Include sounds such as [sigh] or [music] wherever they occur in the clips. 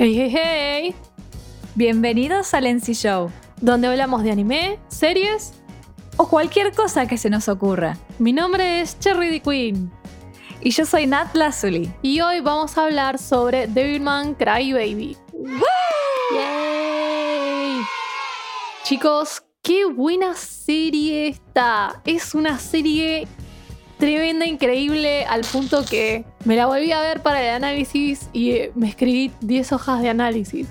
Hey, hey, hey, Bienvenidos al NC Show donde hablamos de anime, series. o cualquier cosa que se nos ocurra. Mi nombre es Cherry the Queen Y yo soy Nat Lazuli. y hoy vamos a hablar sobre Devilman Crybaby. ¡Yay! Chicos, qué buena serie esta. Es una serie tremenda, increíble, al punto que me la volví a ver para el análisis y eh, me escribí 10 hojas de análisis.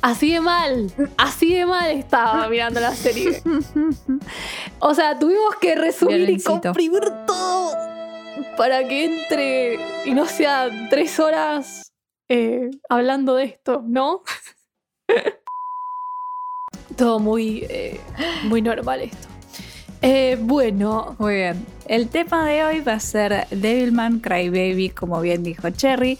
Así de mal, así de mal estaba [laughs] mirando la serie. O sea, tuvimos que resumir y comprimir todo para que entre y no sea tres horas eh, hablando de esto, ¿no? [laughs] todo muy, eh, muy normal esto. Eh, bueno, Muy bien. El tema de hoy va a ser Devilman Crybaby, como bien dijo Cherry,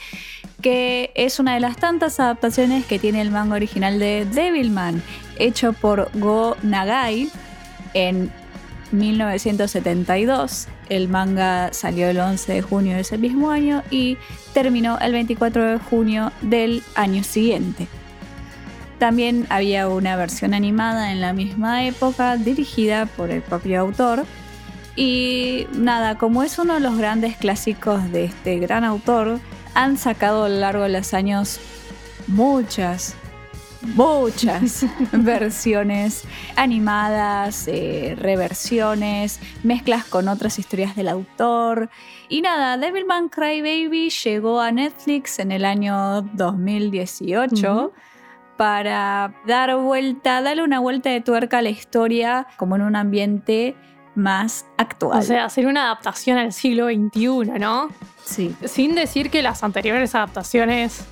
que es una de las tantas adaptaciones que tiene el manga original de Devilman, hecho por Go Nagai en 1972. El manga salió el 11 de junio de ese mismo año y terminó el 24 de junio del año siguiente. También había una versión animada en la misma época dirigida por el propio autor. Y nada, como es uno de los grandes clásicos de este gran autor, han sacado a lo largo de los años muchas, muchas [laughs] versiones animadas, eh, reversiones, mezclas con otras historias del autor. Y nada, Devilman Crybaby llegó a Netflix en el año 2018 Ujú. Para dar vuelta, darle una vuelta de tuerca a la historia como en un ambiente más actual. o sea, hacer una adaptación al siglo XXI, ¿no? sí. Sin decir que las anteriores adaptaciones,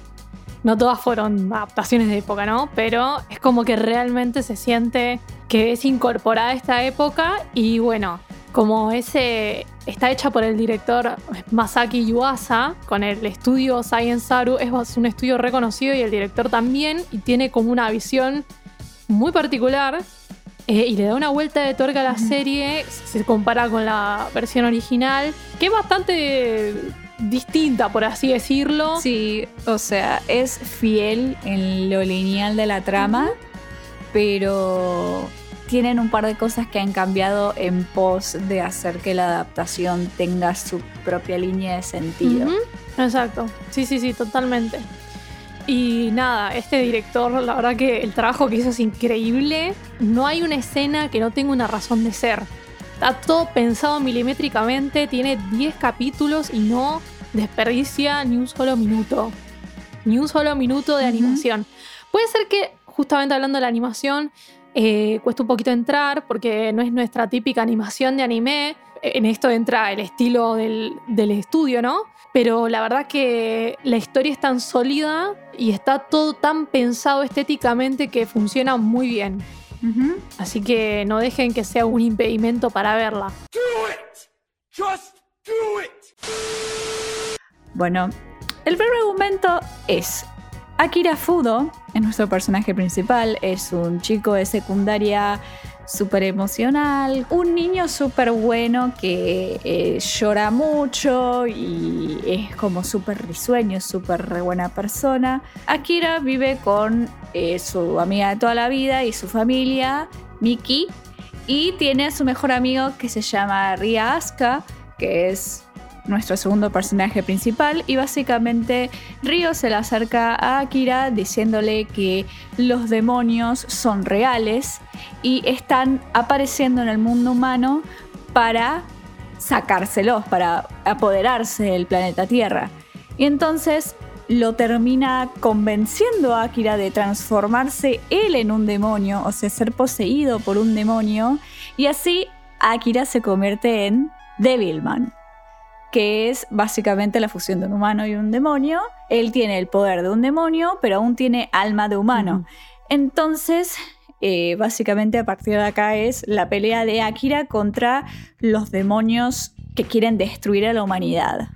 no todas fueron adaptaciones de época, ¿no? Pero es como que realmente se siente que es incorporada esta época y bueno, como ese está hecha por el director Masaki Yuasa con el estudio Science Saru, es un estudio reconocido y el director también y tiene como una visión muy particular eh, y le da una vuelta de tuerca a la serie, si se compara con la versión original, que es bastante distinta, por así decirlo. Sí, o sea, es fiel en lo lineal de la trama, pero tienen un par de cosas que han cambiado en pos de hacer que la adaptación tenga su propia línea de sentido. Exacto, sí, sí, sí, totalmente. Y nada, este director, la verdad que el trabajo que hizo es increíble. No hay una escena que no tenga una razón de ser. Está todo pensado milimétricamente, tiene 10 capítulos y no desperdicia ni un solo minuto. Ni un solo minuto de animación. Puede ser que, justamente hablando de la animación, eh, cuesta un poquito entrar porque no es nuestra típica animación de anime. En esto entra el estilo del, del estudio, ¿no? Pero la verdad que la historia es tan sólida y está todo tan pensado estéticamente que funciona muy bien. Así que no dejen que sea un impedimento para verla. Bueno, el primer argumento es Akira Fudo, es nuestro personaje principal, es un chico de secundaria súper emocional, un niño súper bueno que eh, llora mucho y es como súper risueño, súper re buena persona. Akira vive con eh, su amiga de toda la vida y su familia, Miki, y tiene a su mejor amigo que se llama Ria Asuka, que es nuestro segundo personaje principal y básicamente Ryo se le acerca a Akira diciéndole que los demonios son reales y están apareciendo en el mundo humano para sacárselos, para apoderarse del planeta Tierra. Y entonces lo termina convenciendo a Akira de transformarse él en un demonio, o sea, ser poseído por un demonio, y así Akira se convierte en Devilman que es básicamente la fusión de un humano y un demonio. Él tiene el poder de un demonio, pero aún tiene alma de humano. Entonces, eh, básicamente a partir de acá es la pelea de Akira contra los demonios que quieren destruir a la humanidad.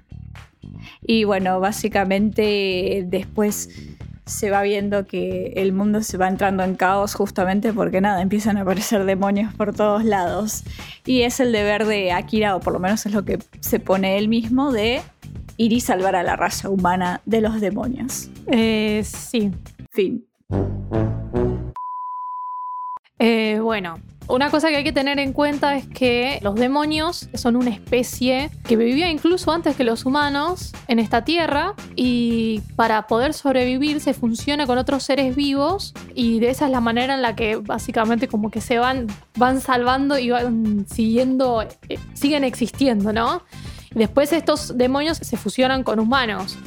Y bueno, básicamente después se va viendo que el mundo se va entrando en caos justamente porque nada, empiezan a aparecer demonios por todos lados. Y es el deber de Akira, o por lo menos es lo que se pone él mismo, de ir y salvar a la raza humana de los demonios. Eh, sí. Fin. Eh, bueno, una cosa que hay que tener en cuenta es que los demonios son una especie que vivía incluso antes que los humanos en esta tierra y para poder sobrevivir se funciona con otros seres vivos y de esa es la manera en la que básicamente como que se van, van salvando y van siguiendo, eh, siguen existiendo, ¿no? Después estos demonios se fusionan con humanos.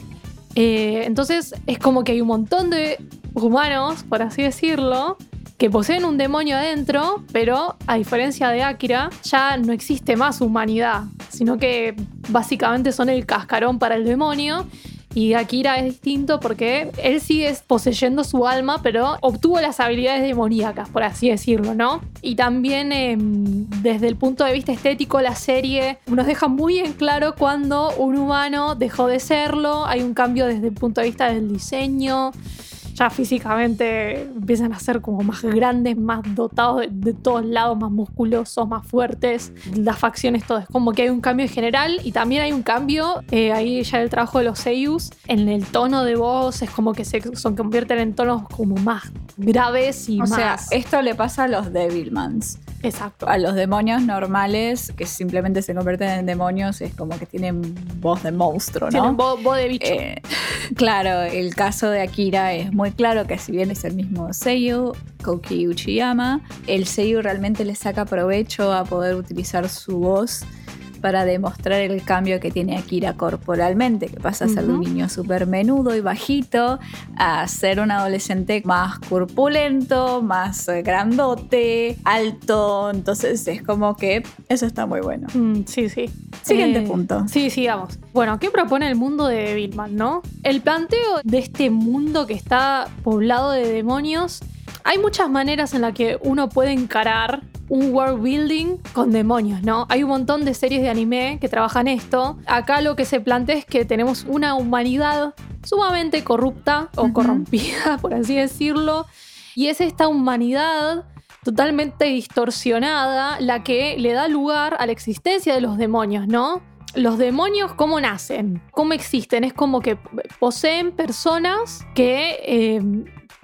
Eh, entonces es como que hay un montón de humanos, por así decirlo, que poseen un demonio adentro, pero a diferencia de Akira, ya no existe más humanidad, sino que básicamente son el cascarón para el demonio. Y Akira es distinto porque él sigue poseyendo su alma, pero obtuvo las habilidades demoníacas, por así decirlo, ¿no? Y también em, desde el punto de vista estético, la serie nos deja muy en claro cuando un humano dejó de serlo, hay un cambio desde el punto de vista del diseño ya físicamente empiezan a ser como más grandes, más dotados de, todos lados, más musculosos, más fuertes. Las facciones, todo. Es como que hay un cambio en general y también hay un cambio eh, ahí ya el trabajo de los seiyus en el tono de voz. Es como que se son, convierten en tonos como más graves y o más. O sea, esto le pasa a los Devilmans. Exacto. A los demonios normales, que simplemente se convierten en demonios, es como que tienen voz de monstruo, ¿no? Tienen voz, de bicho. Eh, [laughs] claro, el caso de Akira es muy claro que si bien es el mismo Seiyu, Koki Uchiyama, el Seiyu realmente le saca provecho a poder utilizar su voz para demostrar el cambio que tiene Akira corporalmente, que pasa a ser un niño súper menudo y bajito a ser un adolescente más corpulento, más eh, grandote, alto. Entonces es como que eso está muy bueno. Mm, sí, sí. Siguiente eh, punto. Sí, sigamos. Bueno, ¿qué propone el mundo de Billman, no? El planteo de este mundo que está poblado de demonios hay muchas maneras en las que uno puede encarar un world building con demonios, ¿no? Hay un montón de series de anime que trabajan esto. Acá lo que se plantea es que tenemos una humanidad sumamente corrupta o corrompida, [laughs] por así decirlo, y es esta humanidad totalmente distorsionada la que le da lugar a la existencia de los demonios, ¿no? Los demonios, ¿cómo nacen? ¿Cómo existen? Es como que poseen personas que eh,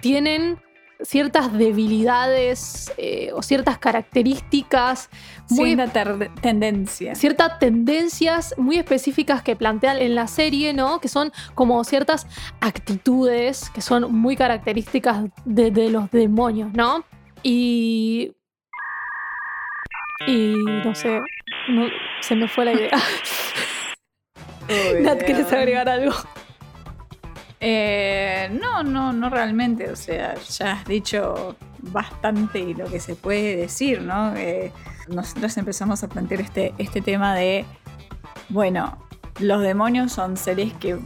tienen ciertas debilidades eh, o ciertas características muy ciertas tendencias ciertas tendencias muy específicas que plantean en la serie no que son como ciertas actitudes que son muy características de, los demonios no y y no sé se me fue la idea. [laughs] Nat ¿quieres agregar algo? Eh, no, no, no realmente. O sea, ya has dicho bastante lo que se puede decir, ¿no? Eh, nosotros empezamos a plantear este, este tema de, bueno, los demonios son seres que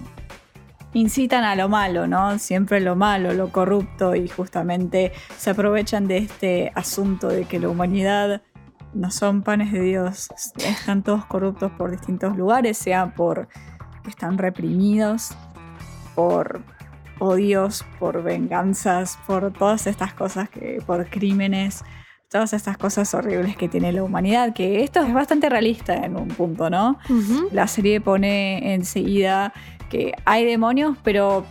incitan a lo malo, ¿no? Siempre lo malo, lo corrupto y justamente se aprovechan de este asunto de que la humanidad no son panes de Dios, están todos corruptos por distintos lugares, sea por que están reprimidos, por odios, por venganzas, por todas estas cosas que, por crímenes, todas estas cosas horribles que tiene la humanidad, que esto es bastante realista en un punto, ¿no? La serie pone enseguida que hay demonios, pero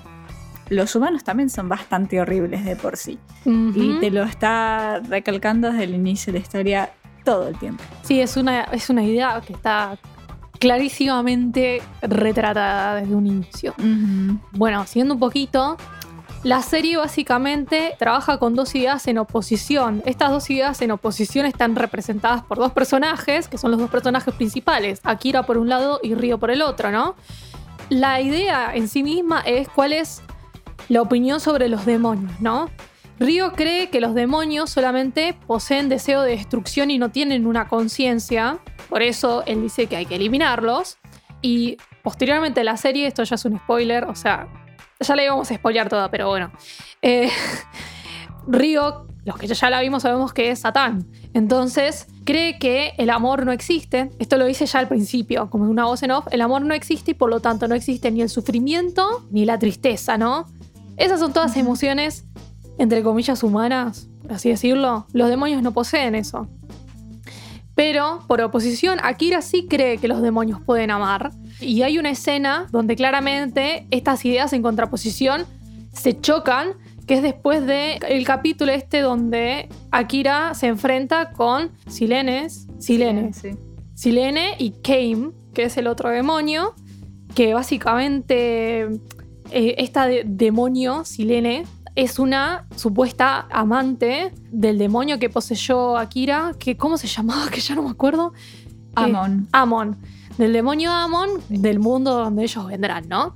los humanos también son bastante horribles de por sí. Y te lo está recalcando desde el inicio de la historia todo el tiempo. Sí, es una, es una idea que está clarísimamente retratada desde un inicio. Bueno, siguiendo un poquito, la serie básicamente trabaja con dos ideas en oposición. Estas dos ideas en oposición están representadas por dos personajes, que son los dos personajes principales, Akira por un lado y Ryo por el otro, ¿no? La idea en sí misma es cuál es la opinión sobre los demonios, ¿no? Ryo cree que los demonios solamente poseen deseo de destrucción y no tienen una conciencia, por eso él dice que hay que eliminarlos. Y posteriormente la serie, esto ya es un spoiler, o sea, ya le íbamos a spoilear toda, pero bueno. Eh, [laughs] Ryo, los que ya la vimos sabemos que es Satán. Entonces, cree que el amor no existe. Esto lo dice ya al principio, como una voz en off. El amor no existe y por lo tanto no existe ni el sufrimiento ni la tristeza, ¿no? Esas son todas emociones entre comillas, humanas, por así decirlo, los demonios no poseen eso. Pero, por oposición, Akira sí cree que los demonios pueden amar. Y hay una escena donde claramente estas ideas en contraposición se chocan, que es después del el capítulo este donde Akira se enfrenta con Silenes, Silene, Sí. Silene y Kame, que es el otro demonio, que básicamente eh, esta de- demonio, Silene, es una supuesta amante del demonio que poseyó Akira, que ¿cómo se llamaba? [laughs] Que ya no me acuerdo. Amon. Amon, del demonio Amon, del mundo donde ellos vendrán, ¿no?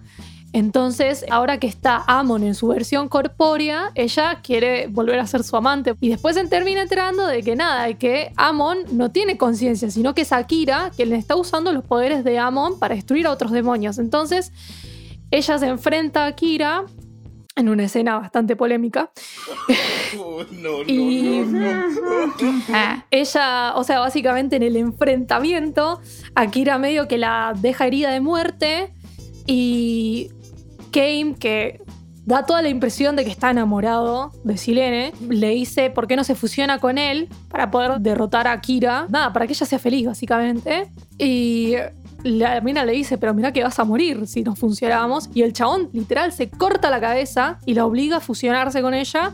Entonces, ahora que está Amon en su versión corpórea, ella quiere volver a ser su amante. Y después se termina enterando de que nada, de que Amon no tiene conciencia, sino que es Akira quien le está usando los poderes de Amon para destruir a otros demonios. Entonces, ella se enfrenta a Akira en una escena bastante polémica. [laughs] Oh, no, no, Y- no. Ah, Ella, o sea, básicamente en el enfrentamiento, Akira medio que la deja herida de muerte y Kame, que da toda la impresión de que está enamorado de Silene, le dice por qué no se fusiona con él para poder derrotar a Akira. Nada, para que ella sea feliz, básicamente. Y la mina le dice, pero mira que vas a morir si nos funcionamos. Y el chabón literal se corta la cabeza y la obliga a fusionarse con ella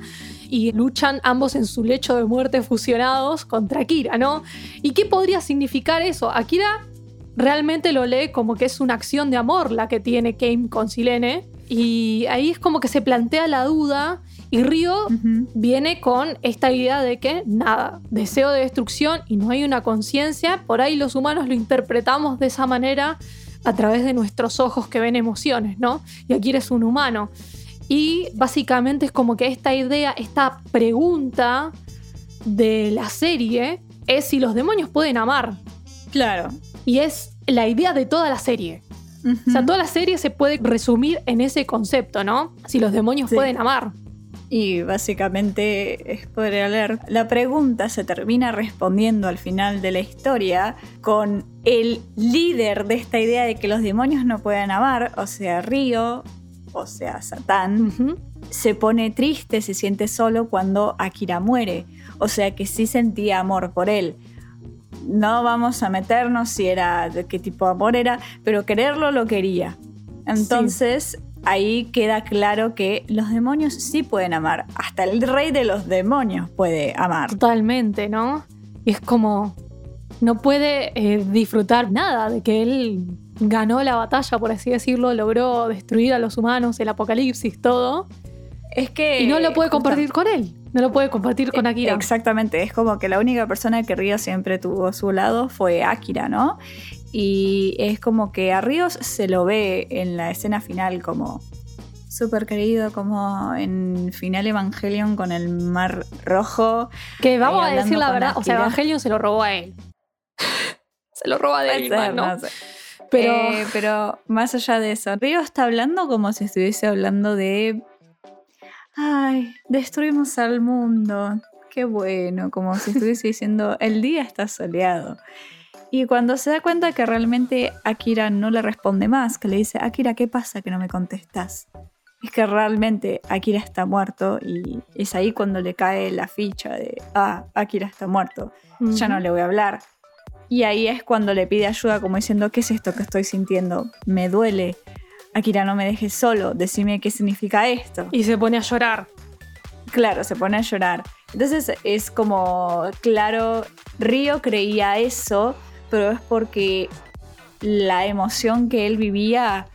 y luchan ambos en su lecho de muerte fusionados contra Akira, ¿no? ¿Y qué podría significar eso? Akira realmente lo lee como que es una acción de amor la que tiene Kame con Silene. Y ahí es como que se plantea la duda y Ryo ujú. viene con esta idea de que nada, deseo de destrucción y no hay una conciencia, por ahí los humanos lo interpretamos de esa manera a través de nuestros ojos que ven emociones, ¿no? Y aquí eres un humano. Y básicamente es como que esta idea, esta pregunta de la serie es si los demonios pueden amar. Claro. Y es la idea de toda la serie. O sea, toda la serie se puede resumir en ese concepto, ¿no? Si los demonios Sí. pueden amar. Y básicamente, spoiler alert, la pregunta se termina respondiendo al final de la historia con el líder de esta idea de que los demonios no pueden amar, o sea, Río, o sea, Satán, se pone triste, se siente solo cuando Akira muere. O sea que sí sentía amor por él. No vamos a meternos si era de qué tipo de amor era, pero quererlo lo quería. Entonces ahí queda claro que los demonios sí pueden amar. Hasta el rey de los demonios puede amar. Totalmente, ¿no? Y es como, no puede eh, disfrutar nada de que él ganó la batalla, por así decirlo, logró destruir a los humanos, el apocalipsis, todo, Es que y no lo puede compartir con él, no lo puede compartir con Akira. Exactamente, es como que la única persona que Río siempre tuvo a su lado fue Akira, ¿no? Y es como que a Ríos se lo ve en la escena final como súper querido, como en final Evangelion con el mar rojo. Que vamos a decir la verdad, o sea. Evangelion se lo robó a él. [laughs] se lo roba de él, ser, ¿no? no sé. Pero Eh, pero más allá de eso, Río está hablando como si estuviese hablando de. Ay, destruimos al mundo. Qué bueno, como si estuviese diciendo, el día está soleado. Y cuando se da cuenta que realmente Akira no le responde más, que le dice, Akira, ¿qué pasa que no me contestas? Es que realmente Akira está muerto y es ahí cuando le cae la ficha de, ah, Akira está muerto ya no le voy a hablar. Y ahí es cuando le pide ayuda como diciendo, ¿qué es esto que estoy sintiendo? Me duele. Akira, no me dejes solo, decime qué significa esto. Y se pone a llorar. Claro, se pone a llorar. Entonces es como, claro, Río creía eso, pero es porque la emoción que él vivía...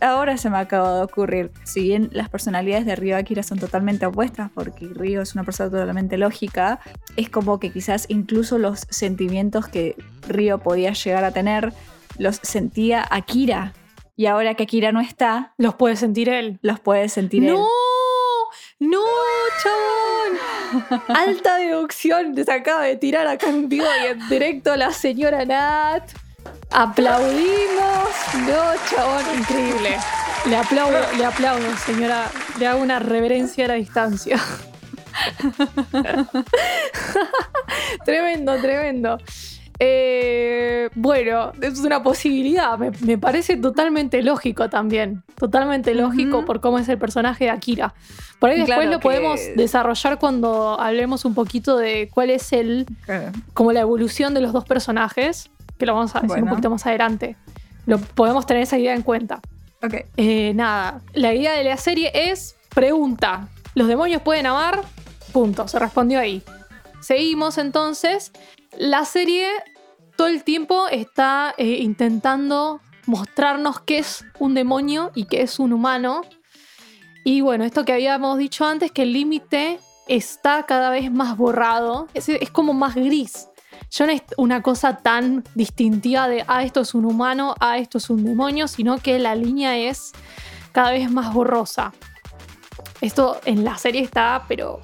ahora se me acaba de ocurrir. Si bien las personalidades de Río y Akira son totalmente opuestas, porque Río es una persona totalmente lógica, es como que quizás incluso los sentimientos que Río podía llegar a tener los sentía Akira. Y ahora que Akira no está, Los puede sentir él. los puede sentir él. ¡No! ¡No, chabón! Alta deducción se acaba de tirar acá en vivo y en directo la señora Nat. Aplaudimos. No, chabón, increíble. Le aplaudo, le aplaudo, señora. Le hago una reverencia a la distancia. [laughs] tremendo, tremendo. Eh, bueno, es una posibilidad. Me, me parece totalmente lógico también. Totalmente lógico por cómo es el personaje de Akira. Por ahí después Claro lo que- podemos desarrollar cuando hablemos un poquito de cuál es el Claro. como la evolución de los dos personajes, que lo vamos a decir un poquito más adelante. lo podemos tener esa idea en cuenta. Ok. Eh, nada, la idea de la serie es pregunta. ¿Los demonios pueden amar? Punto, se respondió ahí. Seguimos entonces. La serie todo el tiempo está eh, intentando mostrarnos qué es un demonio y qué es un humano. Y bueno, esto que habíamos dicho antes, que el límite está cada vez más borrado, es, es como más gris. Ya no es una cosa tan distintiva de, ah, esto es un humano, ah, esto es un demonio, sino que la línea es cada vez más borrosa. Esto en la serie está, pero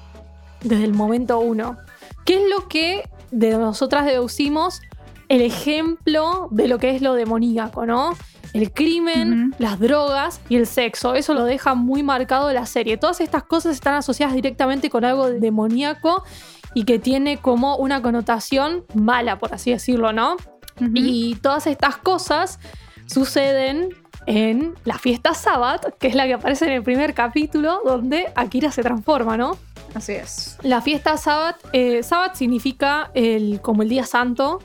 desde el momento uno. ¿Qué es lo que de nosotras deducimos el ejemplo de lo que es lo demoníaco, ¿no? El crimen, las drogas y el sexo. Eso lo deja muy marcado la serie. Todas estas cosas están asociadas directamente con algo demoníaco y que tiene como una connotación mala, por así decirlo, ¿no? Y todas estas cosas suceden en la fiesta Sabbath, que es la que aparece en el primer capítulo, donde Akira se transforma, ¿no? Así es. La fiesta Sabbath, eh, Sabbath significa el, como el día santo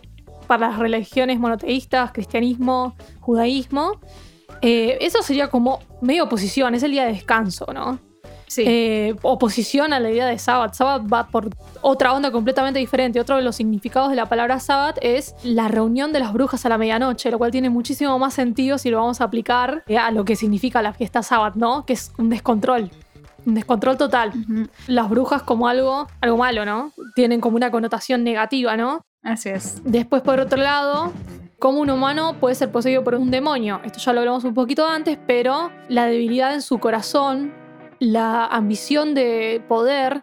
para las religiones monoteístas, cristianismo, judaísmo. Eh, eso sería como medio oposición, es el día de descanso, ¿no? Sí. Eh, oposición a la idea de Sabbath. Sabbath va por otra onda completamente diferente. Otro de los significados de la palabra Sabbath es la reunión de las brujas a la medianoche, lo cual tiene muchísimo más sentido si lo vamos a aplicar a lo que significa la fiesta Sabbath, ¿no? Que es un descontrol. Un descontrol total. Las brujas como algo, algo malo, ¿no? Tienen como una connotación negativa, ¿no? Así es. Después, por otro lado, cómo un humano puede ser poseído por un demonio. Esto ya lo hablamos un poquito antes, pero la debilidad en su corazón, la ambición de poder,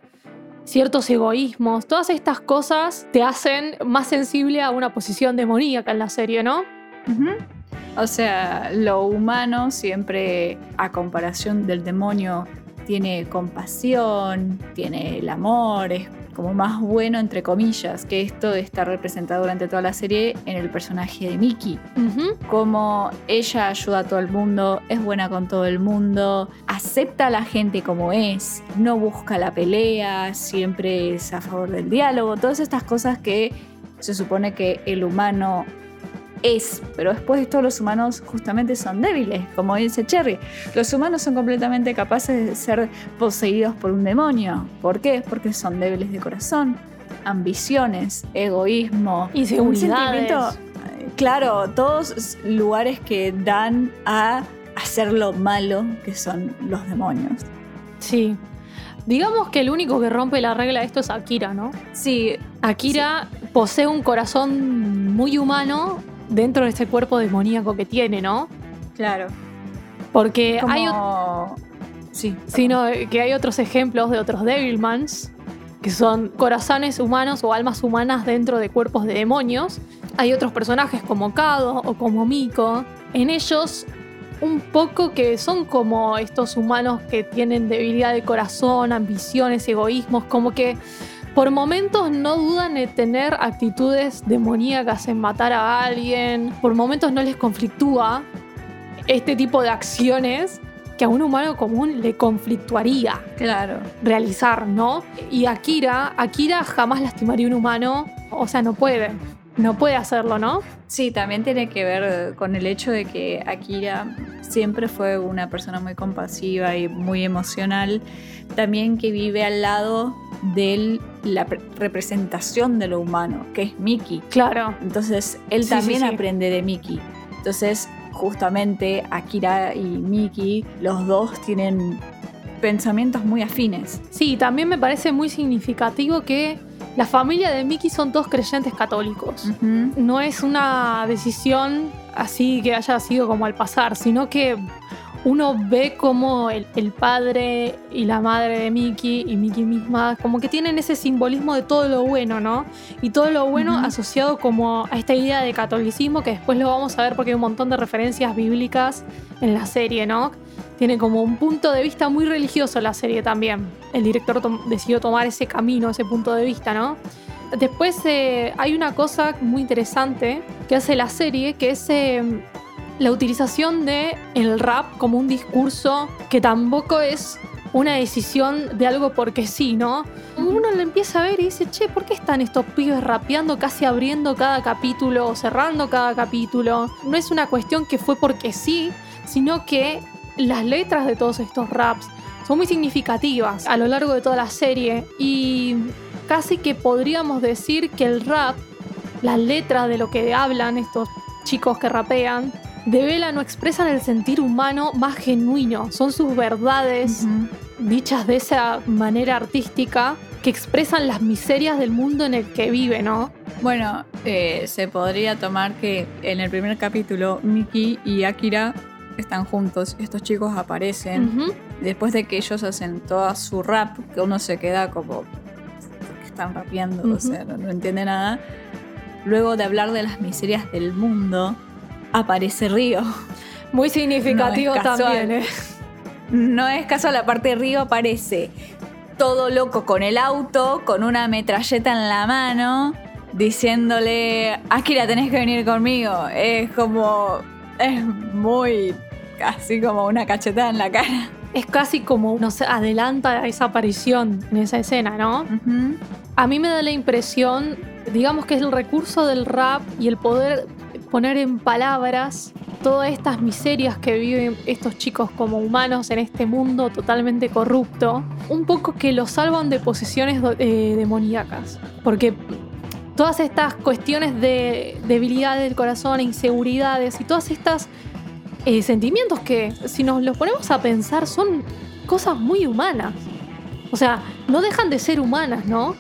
ciertos egoísmos, todas estas cosas te hacen más sensible a una posición demoníaca en la serie, ¿no? O sea, lo humano siempre, a comparación del demonio, tiene compasión, tiene el amor, es como más bueno, entre comillas, que esto está representado durante toda la serie en el personaje de Mickey. Ujú. Como ella ayuda a todo el mundo, es buena con todo el mundo, acepta a la gente como es, no busca la pelea, siempre es a favor del diálogo, todas estas cosas que se supone que el humano es, pero después todos los humanos justamente son débiles, como dice Cherry. Los humanos son completamente capaces de ser poseídos por un demonio. ¿Por qué? Porque son débiles de corazón, ambiciones, egoísmo, un Inseguridades. sentimiento, eh, claro, todos lugares que dan a hacer lo malo que son los demonios. Sí. Digamos que el único que rompe la regla de esto es Akira, ¿no? Sí, Akira posee un corazón muy humano dentro de este cuerpo demoníaco que tiene, ¿no? claro. Porque Como... hay, o- Sí, sino que hay otros ejemplos de otros Devilmans, que son corazones humanos o almas humanas dentro de cuerpos de demonios. Hay otros personajes como Kado o como Miko. En ellos, un poco que son como estos humanos que tienen debilidad de corazón, ambiciones, egoísmos, como que por momentos no dudan de tener actitudes demoníacas en matar a alguien, por momentos no les conflictúa este tipo de acciones que a un humano común le conflictuaría claro. realizar, ¿no? Y Akira, Akira jamás lastimaría a un humano, o sea, no puede, no puede hacerlo, ¿no? Sí, también tiene que ver con el hecho de que Akira siempre fue una persona muy compasiva y muy emocional, también que vive al lado de la pre- representación de lo humano, que es Mickey. Claro, Entonces, él Sí, también sí, sí. aprende de Mickey. Entonces, justamente Akira y Mickey, los dos tienen pensamientos muy afines. sí, también me parece muy significativo que la familia de Mickey son todos creyentes católicos. No es una decisión así que haya sido como al pasar, sino que uno ve como el, el padre y la madre de Mickey y Mickey misma, como que tienen ese simbolismo de todo lo bueno, ¿no? Y todo lo bueno asociado como a esta idea de catolicismo que después lo vamos a ver porque hay un montón de referencias bíblicas en la serie, ¿no? Tiene como un punto de vista muy religioso la serie también. El director decidió tomar ese camino, ese punto de vista, ¿no? Después eh, hay una cosa muy interesante que hace la serie, que es eh, la utilización de rap como un discurso que tampoco es una decisión de algo porque sí, ¿no? Uno le empieza a ver y dice, che, ¿por qué están estos pibes rapeando casi abriendo cada capítulo o cerrando cada capítulo? No es una cuestión que fue porque sí, sino que las letras de todos estos raps son muy significativas a lo largo de toda la serie y casi que podríamos decir que el rap, las letras de lo que hablan estos chicos que rapean, develan o expresan el sentir humano más genuino. Son sus verdades dichas de esa manera artística que expresan las miserias del mundo en el que vive, ¿no? Bueno, eh, se podría tomar que en el primer capítulo Miki y Akira están juntos, estos chicos aparecen, después de que ellos hacen toda su rap, que uno se queda como, ¿por qué están rapeando? O sea, no, no entiende nada. Luego de hablar de las miserias del mundo, aparece Río. [laughs] Muy significativo No casual. también, ¿eh? No es caso la parte de Río aparece todo loco con el auto, con una metralleta en la mano, diciéndole, Akira, tenés que venir conmigo. Es como, es muy, casi como una cachetada en la cara. Es casi como, no sé, adelanta esa aparición en esa escena, ¿no? A mí me da la impresión, digamos que es el recurso del rap y el poder poner en palabras todas estas miserias que viven estos chicos como humanos en este mundo totalmente corrupto, un poco que los salvan de posesiones eh, demoníacas. Porque todas estas cuestiones de debilidad del corazón, inseguridades y todas estas eh, sentimientos que, si nos los ponemos a pensar, son cosas muy humanas. O sea, no dejan de ser humanas, ¿no?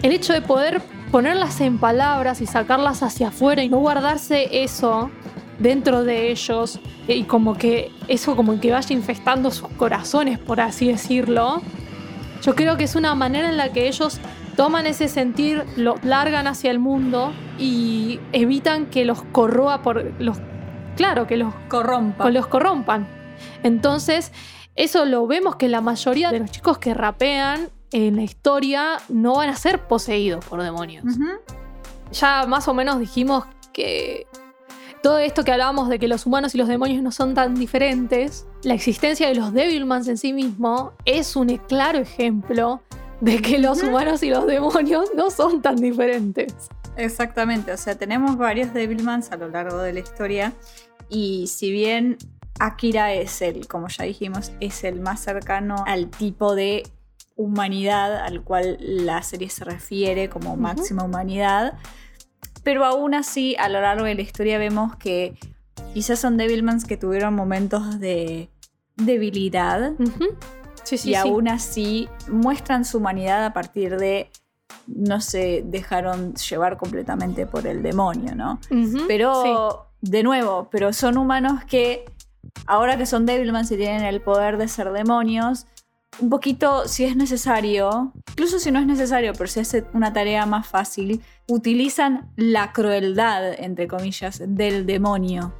El hecho de poder ponerlas en palabras y sacarlas hacia afuera y no guardarse eso dentro de ellos eh, y como que eso como que vaya infestando sus corazones, por así decirlo. Yo creo que es una manera en la que ellos toman ese sentir, lo largan hacia el mundo y evitan que los corroa por los claro, que los Corrompa. o los corrompan. Entonces, eso lo vemos que la mayoría de los chicos que rapean en la historia no van a ser poseídos por demonios. Ya más o menos dijimos que todo esto que hablábamos de que los humanos y los demonios no son tan diferentes, la existencia de los Devilmans en sí mismo es un claro ejemplo de que los humanos y los demonios no son tan diferentes. Exactamente, o sea, tenemos varios Devilmans a lo largo de la historia y si bien Akira es el, como ya dijimos, es el más cercano al tipo de humanidad al cual la serie se refiere como máxima humanidad, pero aún así a lo largo de la historia vemos que quizás son Devilmans que tuvieron momentos de debilidad. Sí, sí, y sí. aún así muestran su humanidad a partir de no se dejaron llevar completamente por el demonio, ¿no? Pero, de nuevo, pero son humanos que, ahora que son Devilmans y tienen el poder de ser demonios, un poquito, si es necesario, incluso si no es necesario, pero si hace una tarea más fácil, utilizan la crueldad, entre comillas, del demonio,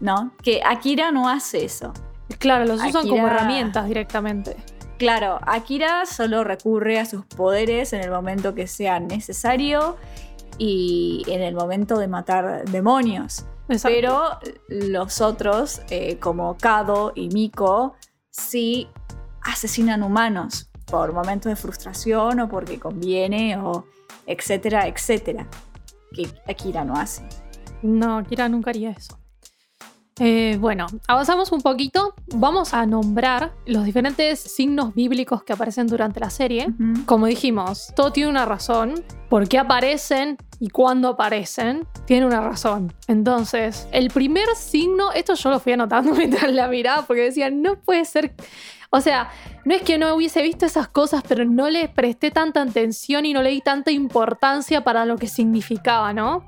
¿no? Que Akira no hace eso. Claro, los usan como herramientas directamente. Claro, Akira solo recurre a sus poderes en el momento que sea necesario y en el momento de matar demonios. Exacto. Pero los otros, eh, como Kado y Miko, sí asesinan humanos por momentos de frustración o porque conviene o etcétera, etcétera. Que Akira no hace. No, Kira nunca haría eso. Eh, bueno, avanzamos un poquito. Vamos a nombrar los diferentes signos bíblicos que aparecen durante la serie. Como dijimos, todo tiene una razón. ¿Por qué aparecen y cuándo aparecen? Tiene una razón. Entonces, el primer signo, esto yo lo fui anotando [laughs] mientras la miraba porque decía, no puede ser. O sea, no es que no hubiese visto esas cosas, pero no le presté tanta atención y no le di tanta importancia para lo que significaba, ¿no?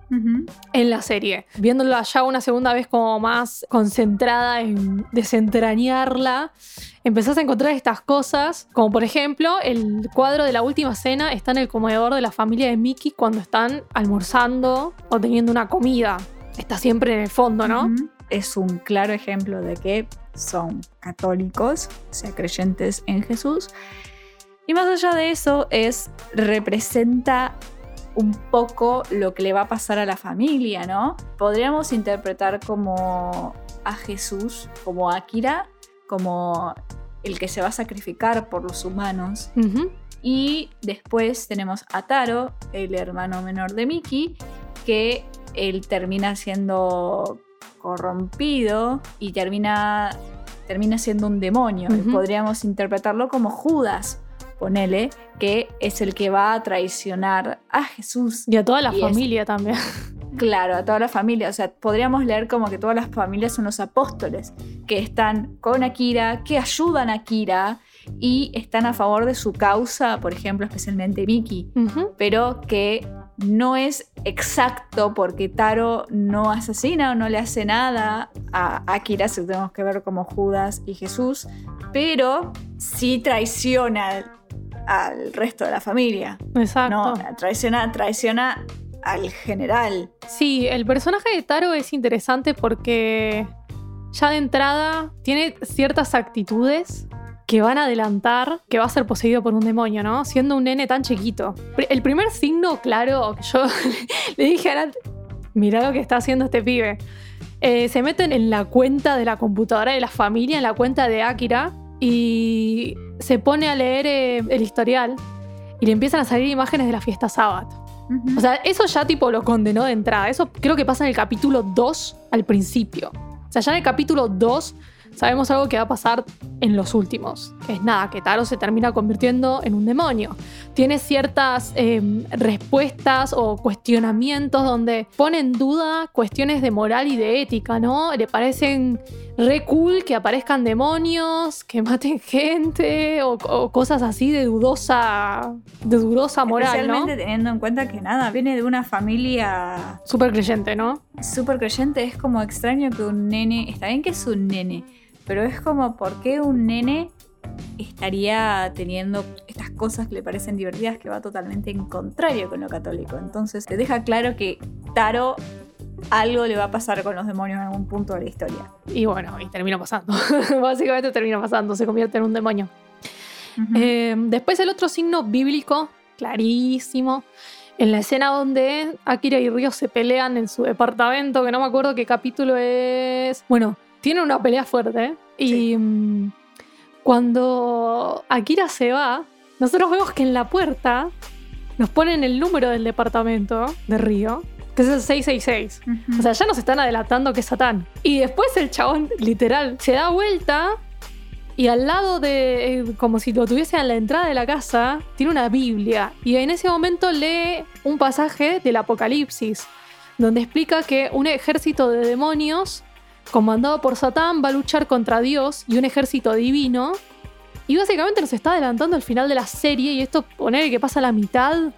En la serie. Viéndola ya una segunda vez como más concentrada en desentrañarla, empezás a encontrar estas cosas, como por ejemplo el cuadro de la última cena está en el comedor de la familia de Mickey cuando están almorzando o teniendo una comida. Está siempre en el fondo, ¿no? Es un claro ejemplo de que son católicos, o sea, creyentes en Jesús. Y más allá de eso, es representa un poco lo que le va a pasar a la familia, ¿no? Podríamos interpretar como a Jesús, como a Akira, como el que se va a sacrificar por los humanos. Y después tenemos a Taro, el hermano menor de Miki, que él termina siendo corrompido y termina, termina siendo un demonio. Podríamos interpretarlo como Judas, ponele, que es el que va a traicionar a Jesús. Y a toda la Y es- familia también. [laughs] Claro, a toda la familia. O sea, podríamos leer como que todas las familias son los apóstoles que están con Akira, que ayudan a Akira y están a favor de su causa, por ejemplo, especialmente. Ujú. Pero que no es exacto porque Taro no asesina o no le hace nada a Akira, si tenemos que ver como Judas y Jesús, pero sí traiciona al, resto de la familia. Exacto. No, traiciona, traiciona al general. Sí, el personaje de Taro es interesante porque ya de entrada tiene ciertas actitudes que van a adelantar que va a ser poseído por un demonio, ¿no? Siendo un nene tan chiquito. El primer signo, claro, yo [laughs] le dije a Nat, mirá lo que está haciendo este pibe. Eh, se meten en la cuenta de la computadora de la familia, en la cuenta de Akira, y se pone a leer eh, el historial y le empiezan a salir imágenes de la fiesta Sabbath. O sea, eso ya tipo lo condenó de entrada. Eso creo que pasa en el capítulo 2 al principio. O sea, ya en el capítulo 2 sabemos algo que va a pasar en los últimos. Que es nada, que Taro se termina convirtiendo en un demonio. Tiene ciertas eh, respuestas o cuestionamientos donde pone en duda cuestiones de moral y de ética, ¿no? Le parecen re cool que aparezcan demonios, que maten [laughs] gente o, o cosas así de dudosa, de dudosa moral, ¿no? Especialmente teniendo en cuenta que nada, viene de una familia Súper creyente, ¿no? súper creyente. Es como extraño que un nene, está bien que es un nene, pero es como, ¿por qué un nene estaría teniendo estas cosas que le parecen divertidas que va totalmente en contrario con lo católico? Entonces te deja claro que Taro algo le va a pasar con los demonios en algún punto de la historia. Y bueno, y termina pasando. [laughs] Básicamente termina pasando, se convierte en un demonio. Eh, después el otro signo bíblico, clarísimo, en la escena donde Akira y Ryo se pelean en su departamento, que no me acuerdo qué capítulo es. Bueno, tienen una pelea fuerte. Y Sí. mm, cuando Akira se va, nosotros vemos que en la puerta nos ponen el número del departamento de Ryo, que es el 666. Ujú. O sea, ya nos están adelantando que es Satán. Y después el chabón, literal, se da vuelta y al lado de, eh, como si lo tuviese a la entrada de la casa, tiene una Biblia. Y en ese momento lee un pasaje del Apocalipsis, donde explica que un ejército de demonios, comandado por Satán, va a luchar contra Dios y un ejército divino. Y básicamente nos está adelantando el final de la serie y esto poner que pasa la mitad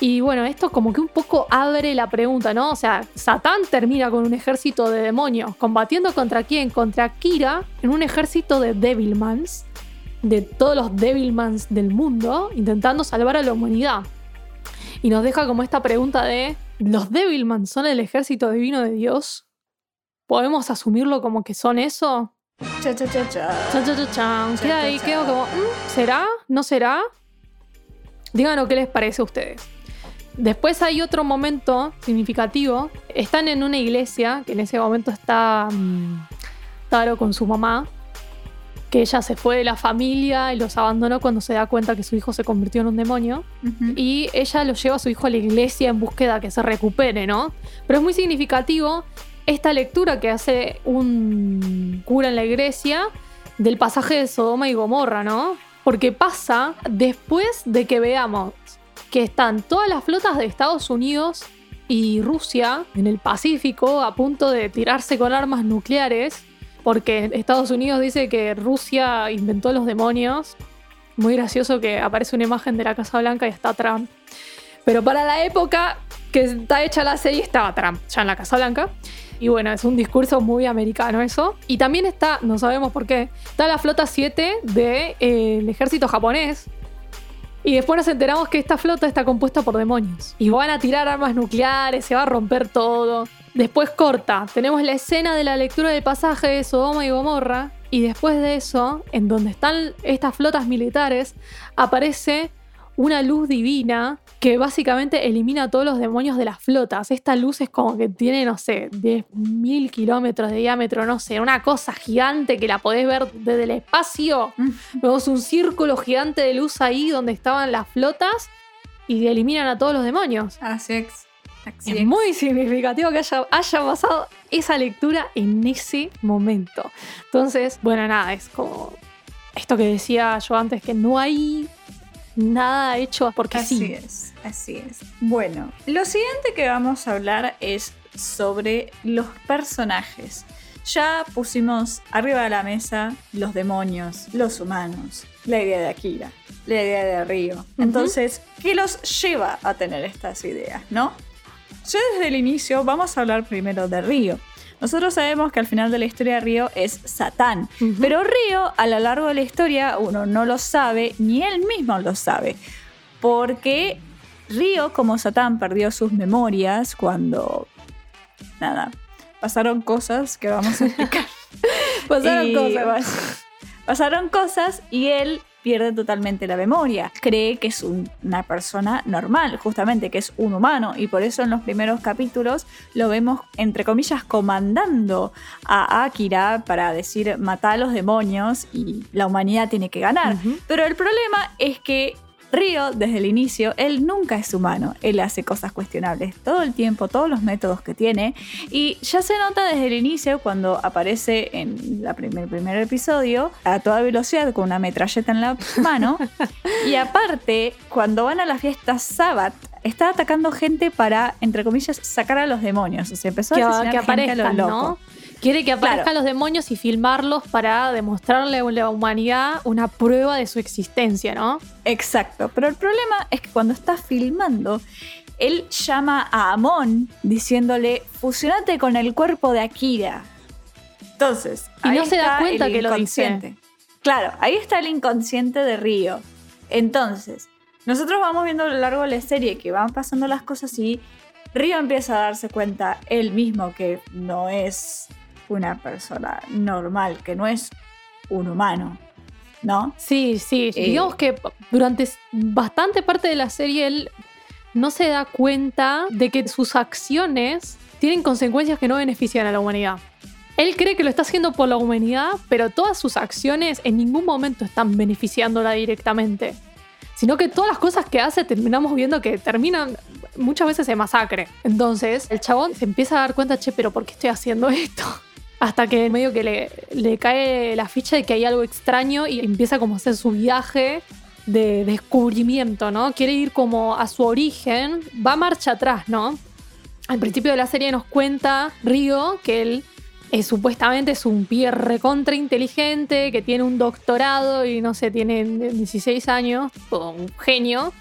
y bueno, esto como que un poco abre la pregunta, ¿no? O sea, Satán termina con un ejército de demonios, combatiendo contra quién? Contra Kira, en un ejército de Devilmans, de todos los Devilmans del mundo, intentando salvar a la humanidad. Y nos deja como esta pregunta de, ¿los Devilmans son el ejército divino de Dios? ¿Podemos asumirlo como que son eso? Cha, cha, cha, cha. Chan. Queda ahí, quedo como, "Mm, ¿será? ¿No será? Díganos qué les parece a ustedes. Después hay otro momento significativo. Están en una iglesia, que en ese momento está mm, Taro con su mamá, que ella se fue de la familia y los abandonó cuando se da cuenta que su hijo se convirtió en un demonio. Y ella lo lleva a su hijo a la iglesia en búsqueda que se recupere, ¿no? Pero es muy significativo esta lectura que hace un cura en la iglesia del pasaje de Sodoma y Gomorra, ¿no? Porque pasa después de que veamos que están todas las flotas de Estados Unidos y Rusia en el Pacífico a punto de tirarse con armas nucleares, porque Estados Unidos dice que Rusia inventó los demonios. Muy gracioso que aparece una imagen de la Casa Blanca y está Trump. Pero para la época que está hecha la serie estaba Trump ya en la Casa Blanca. Y bueno, es un discurso muy americano eso. Y también está, no sabemos por qué, está la flota 7 del ejército japonés. Y después nos enteramos que esta flota está compuesta por demonios. Y van a tirar armas nucleares, se va a romper todo. Después corta, tenemos la escena de la lectura del pasaje de Sodoma y Gomorra. Y después de eso, en donde están estas flotas militares, aparece una luz divina que básicamente elimina a todos los demonios de las flotas. Esta luz es como que tiene, no sé, 10.000 kilómetros de diámetro, no sé, una cosa gigante que la podés ver desde el espacio. Vemos un círculo gigante de luz ahí donde estaban las flotas y eliminan a todos los demonios. Así es. Así Es muy significativo que haya, haya pasado esa lectura en ese momento. Entonces, bueno, nada, es como esto que decía yo antes, que no hay nada hecho porque Así sí. es, así es. Bueno, lo siguiente que vamos a hablar es sobre los personajes. Ya pusimos arriba de la mesa los demonios, los humanos, la idea de Akira, la idea de Río. Entonces, ¿qué los lleva a tener estas ideas, no? Ya desde el inicio vamos a hablar primero de Río. Nosotros sabemos que al final de la historia Río es Satán, pero Río a lo largo de la historia uno no lo sabe, ni él mismo lo sabe, porque Río como Satán perdió sus memorias cuando, nada, pasaron cosas que vamos a explicar. [laughs] Pasaron Y cosas. pas- Pasaron cosas y él pierde totalmente la memoria. Cree que es un- una persona normal, justamente, que es un humano. Y por eso en los primeros capítulos lo vemos, entre comillas, comandando a Akira para decir mata a los demonios y la humanidad tiene que ganar. Pero el problema es que Río, desde el inicio, él nunca es humano. Él hace cosas cuestionables todo el tiempo, todos los métodos que tiene. Y ya se nota desde el inicio cuando aparece en la primer, primer episodio a toda velocidad con una metralleta en la [laughs] mano. y aparte, cuando van a la fiesta Sabbath, está atacando gente para, entre comillas, sacar a los demonios. O sea, empezó que, a asesinar que gente a aparezcan, lo ¿no? Quiere que aparezcan Claro. los demonios y filmarlos para demostrarle a la humanidad una prueba de su existencia, ¿no? Exacto, pero el problema es que cuando está filmando, él llama a Amon diciéndole, fusionate con el cuerpo de Akira. Entonces, Y ahí no se da está cuenta el que lo dice. inconsciente. Claro, ahí está el inconsciente de Río. Entonces, nosotros vamos viendo a lo largo de la serie que van pasando las cosas y Río empieza a darse cuenta él mismo que no es una persona normal, que no es un humano, ¿no? Sí, sí. Eh. Digamos que durante bastante parte de la serie él no se da cuenta de que sus acciones tienen consecuencias que no benefician a la humanidad. Él cree que lo está haciendo por la humanidad, pero todas sus acciones en ningún momento están beneficiándola directamente. Sino que todas las cosas que hace terminamos viendo que terminan muchas veces en masacre. Entonces el chabón se empieza a dar cuenta, che, pero ¿por qué estoy haciendo esto? Hasta que medio que le, le cae la ficha de que hay algo extraño y empieza como a hacer su viaje de descubrimiento, ¿no? Quiere ir como a su origen, va marcha atrás, ¿no? Al principio de la serie nos cuenta Río que él eh, supuestamente es un pibe recontra inteligente, que tiene un doctorado y no sé, tiene 16 años, todo un genio,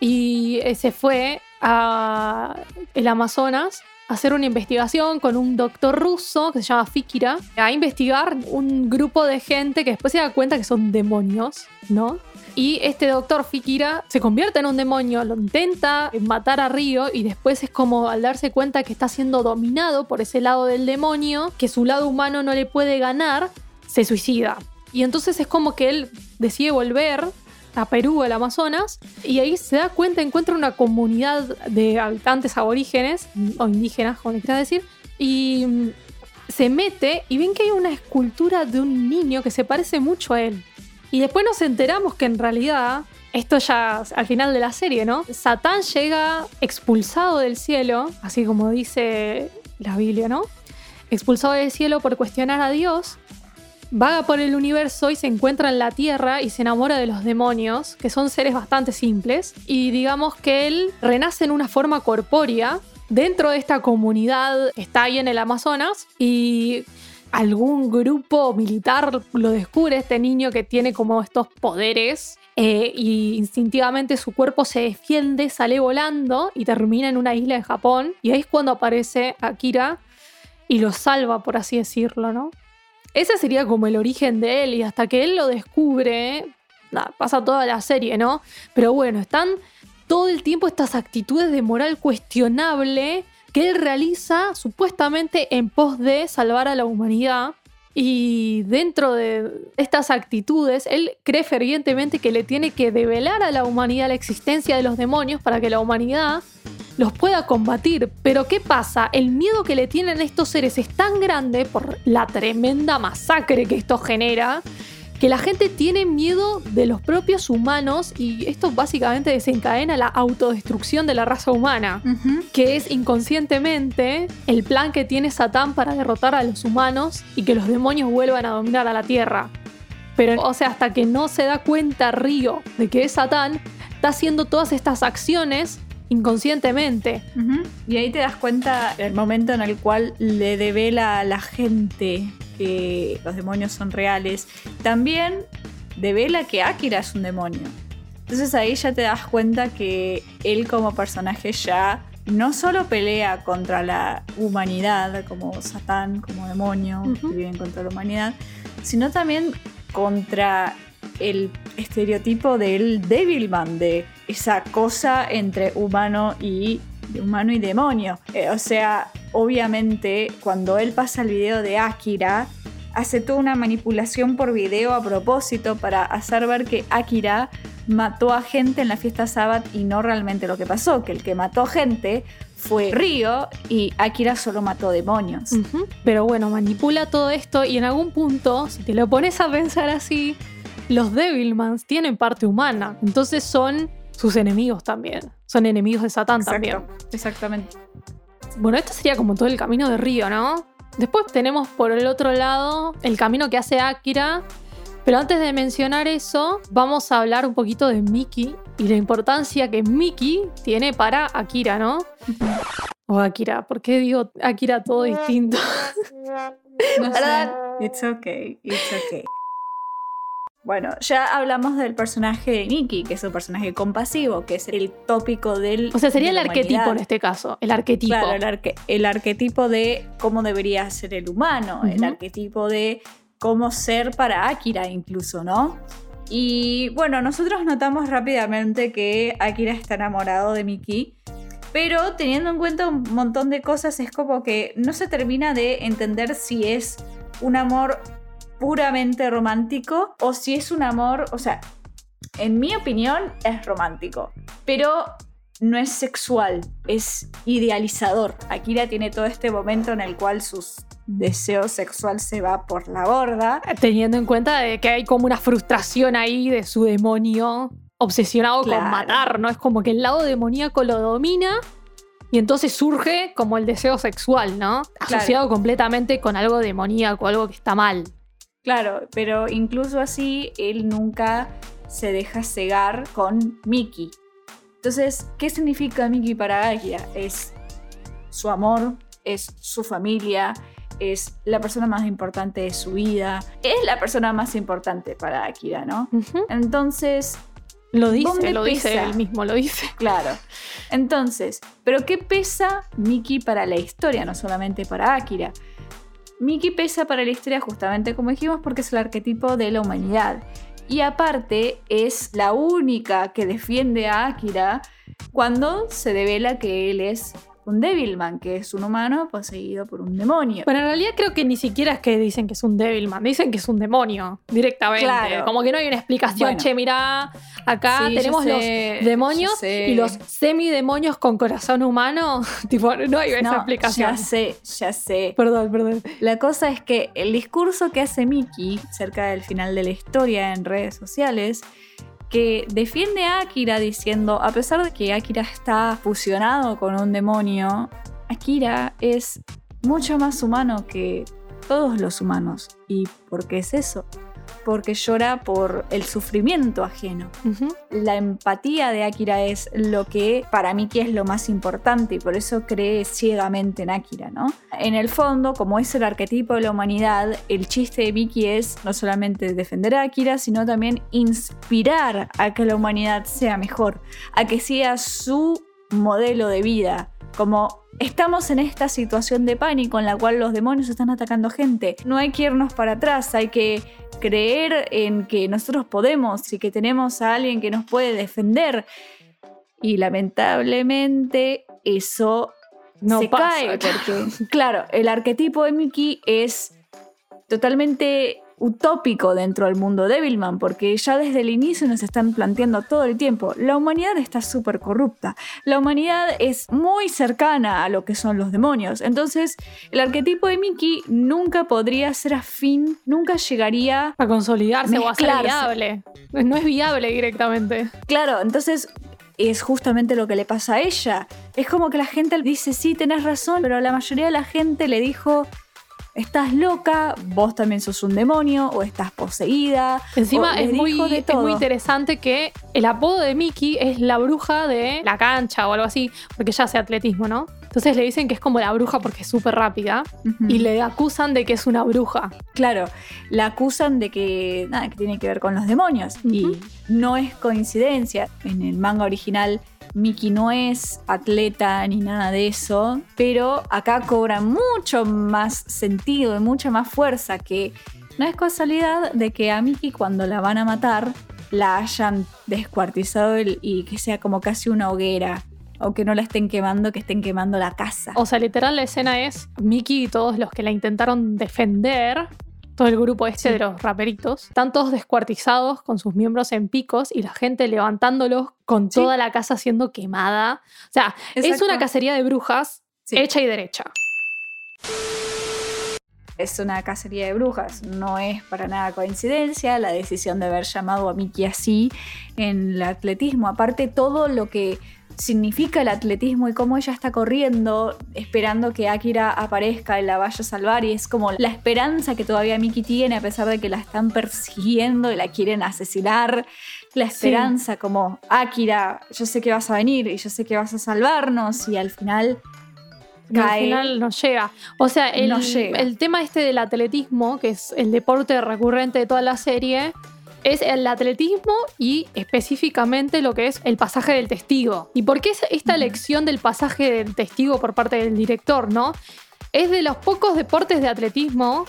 y eh, se fue a el Amazonas hacer una investigación con un doctor ruso que se llama Fikira, a investigar un grupo de gente que después se da cuenta que son demonios, ¿no? Y este doctor Fikira se convierte en un demonio, lo intenta matar a Río y después es como al darse cuenta que está siendo dominado por ese lado del demonio, que su lado humano no le puede ganar, se suicida. Y entonces es como que él decide volver a Perú, al Amazonas, y ahí se da cuenta, encuentra una comunidad de habitantes aborígenes, o indígenas, como quieras decir, y mm, se mete y ven que hay una escultura de un niño que se parece mucho a él. Y después nos enteramos que en realidad, esto ya al final de la serie, ¿no? Satán llega expulsado del cielo, así como dice la Biblia, ¿no? Expulsado del cielo por cuestionar a Dios, vaga por el universo y se encuentra en la Tierra y se enamora de los demonios, que son seres bastante simples, y digamos que él renace en una forma corpórea dentro de esta comunidad está ahí en el Amazonas y algún grupo militar lo descubre, este niño que tiene como estos poderes. eh, y instintivamente su cuerpo se defiende, sale volando y termina en una isla de Japón. Y ahí es cuando aparece Akira y lo salva, por así decirlo, ¿no? Ese sería como el origen de él y hasta que él lo descubre, pasa toda la serie, ¿no? Pero bueno, están todo el tiempo estas actitudes de moral cuestionable que él realiza supuestamente en pos de salvar a la humanidad. Y dentro de estas actitudes, él cree fervientemente que le tiene que develar a la humanidad la existencia de los demonios para que la humanidad los pueda combatir. Pero ¿qué pasa? El miedo que le tienen estos seres es tan grande por la tremenda masacre que esto genera que la gente tiene miedo de los propios humanos y esto básicamente desencadena la autodestrucción de la raza humana, que es inconscientemente el plan que tiene Satán para derrotar a los humanos y que los demonios vuelvan a dominar a la Tierra. Pero, o sea, hasta que no se da cuenta Río de que es Satán, está haciendo todas estas acciones inconscientemente. Y ahí te das cuenta el momento en el cual le devela a la gente que los demonios son reales. También devela que Akira es un demonio. Entonces ahí ya te das cuenta que él como personaje ya no solo pelea contra la humanidad, como Satán, como demonio, que viven contra la humanidad, sino también contra el estereotipo del Devilman, de esa cosa entre humano y humano y demonio. Eh, o sea, obviamente, cuando él pasa el video de Akira, hace toda una manipulación por video a propósito para hacer ver que Akira mató a gente en la fiesta Sabbath y no realmente lo que pasó, que el que mató gente fue Río y Akira solo mató demonios. Pero bueno, manipula todo esto y en algún punto, si te lo pones a pensar así, los Devilmans tienen parte humana, entonces son sus enemigos también. Son enemigos de Satán también. Exactamente. Bueno, esto sería como todo el camino de Río, ¿no? Después tenemos por el otro lado el camino que hace Akira. Pero antes de mencionar eso, vamos a hablar un poquito de Miki y la importancia que Miki tiene para Akira, ¿no? O Akira, ¿por qué digo Akira todo distinto? [laughs] No sé. It's okay, it's okay. Bueno, ya hablamos del personaje de Nikki, que es un personaje compasivo, que es el tópico del. O sea, sería el arquetipo en este caso. El arquetipo. Claro, el, arquetipo de cómo debería ser el humano, el arquetipo de cómo ser para Akira, incluso, ¿no? Y bueno, nosotros notamos rápidamente que Akira está enamorado de Miki. Pero teniendo en cuenta un montón de cosas, es como que no se termina de entender si es un amor puramente romántico o si es un amor, o sea, en mi opinión es romántico, pero no es sexual, es idealizador. Akira tiene todo este momento en el cual su deseo sexual se va por la borda. Teniendo en cuenta de que hay como una frustración ahí de su demonio obsesionado con matar, ¿no? Es como que el lado demoníaco lo domina y entonces surge como el deseo sexual, ¿no? Asociado completamente con algo demoníaco, algo que está mal. Claro, pero incluso así él nunca se deja cegar con Mickey. Entonces, ¿qué significa Mickey para Akira? Es su amor, es su familia, es la persona más importante de su vida, es la persona más importante para Akira, ¿no? Entonces... Lo dice, lo dice él mismo, lo dice. Claro. Entonces, ¿pero qué pesa Mickey para la historia, no solamente para Akira? Miki pesa para la historia justamente como dijimos porque es el arquetipo de la humanidad. Y aparte es la única que defiende a Akira cuando se devela que él es un Devilman, que es un humano poseído por un demonio. Bueno, en realidad creo que ni siquiera es que dicen que es un Devilman, dicen que es un demonio directamente. Como que no hay una explicación, che, mira, acá tenemos los demonios y los semidemonios con corazón humano. [laughs] tipo, no hay esa explicación. Ya sé, ya sé. Perdón, perdón. La cosa es que el discurso que hace Miki cerca del final de la historia en redes sociales que defiende a Akira diciendo, a pesar de que Akira está fusionado con un demonio, Akira es mucho más humano que todos los humanos. ¿Y por qué es eso? Porque llora por el sufrimiento ajeno. La empatía de Akira es lo que para mí que es lo más importante y por eso cree ciegamente en Akira, ¿no? En el fondo, como es el arquetipo de la humanidad, el chiste de Miki es no solamente defender a Akira, sino también inspirar a que la humanidad sea mejor, a que sea su modelo de vida, como estamos en esta situación de pánico en la cual los demonios están atacando gente. No hay que irnos para atrás, hay que creer en que nosotros podemos y que tenemos a alguien que nos puede defender. Y lamentablemente eso no se cae porque, claro, el arquetipo de Mickey es totalmente utópico dentro del mundo Devilman, porque ya desde el inicio nos están planteando todo el tiempo, la humanidad está súper corrupta, la humanidad es muy cercana a lo que son los demonios, entonces el arquetipo de Mickey nunca podría ser afín, nunca llegaría a consolidarse o a ser viable. No es viable directamente. Claro, entonces es justamente lo que le pasa a ella. Es como que la gente dice, sí, tenés razón, pero la mayoría de la gente le dijo, estás loca, vos también sos un demonio, o estás poseída. Encima es muy, de es muy interesante que el apodo de Mickey es la bruja de la cancha o algo así, porque ella hace atletismo, ¿no? Entonces le dicen que es como la bruja porque es súper rápida y le acusan de que es una bruja. Claro, la acusan de que nada, que tiene que ver con los demonios. Y no es coincidencia. En el manga original, Mickey no es atleta ni nada de eso. Pero acá cobra mucho más sentido y mucha más fuerza que no es casualidad de que a Mickey cuando la van a matar la hayan descuartizado y- y que sea como casi una hoguera. O que no la estén quemando, que estén quemando la casa. O sea, literal la escena es Mickey y todos los que la intentaron defender, todo el grupo este Sí. de los raperitos, están todos descuartizados con sus miembros en picos y la gente levantándolos con Sí. toda la casa siendo quemada. O sea, es una cacería de brujas Sí. hecha y derecha. es una cacería de brujas. No es para nada coincidencia la decisión de haber llamado a Mickey así en el atletismo. Aparte, todo lo que significa el atletismo y cómo ella está corriendo, esperando que Akira aparezca y la vaya a salvar. Y es como la esperanza que todavía Mickey tiene, a pesar de que la están persiguiendo y la quieren asesinar. La esperanza, como Akira, yo sé que vas a venir y yo sé que vas a salvarnos. Y al final Y al final no llega. O sea, el, No llega. el tema este del atletismo, que es el deporte recurrente de toda la serie, es el atletismo y específicamente lo que es el pasaje del testigo. ¿Y por qué es esta elección del pasaje del testigo por parte del director, no? Es de los pocos deportes de atletismo,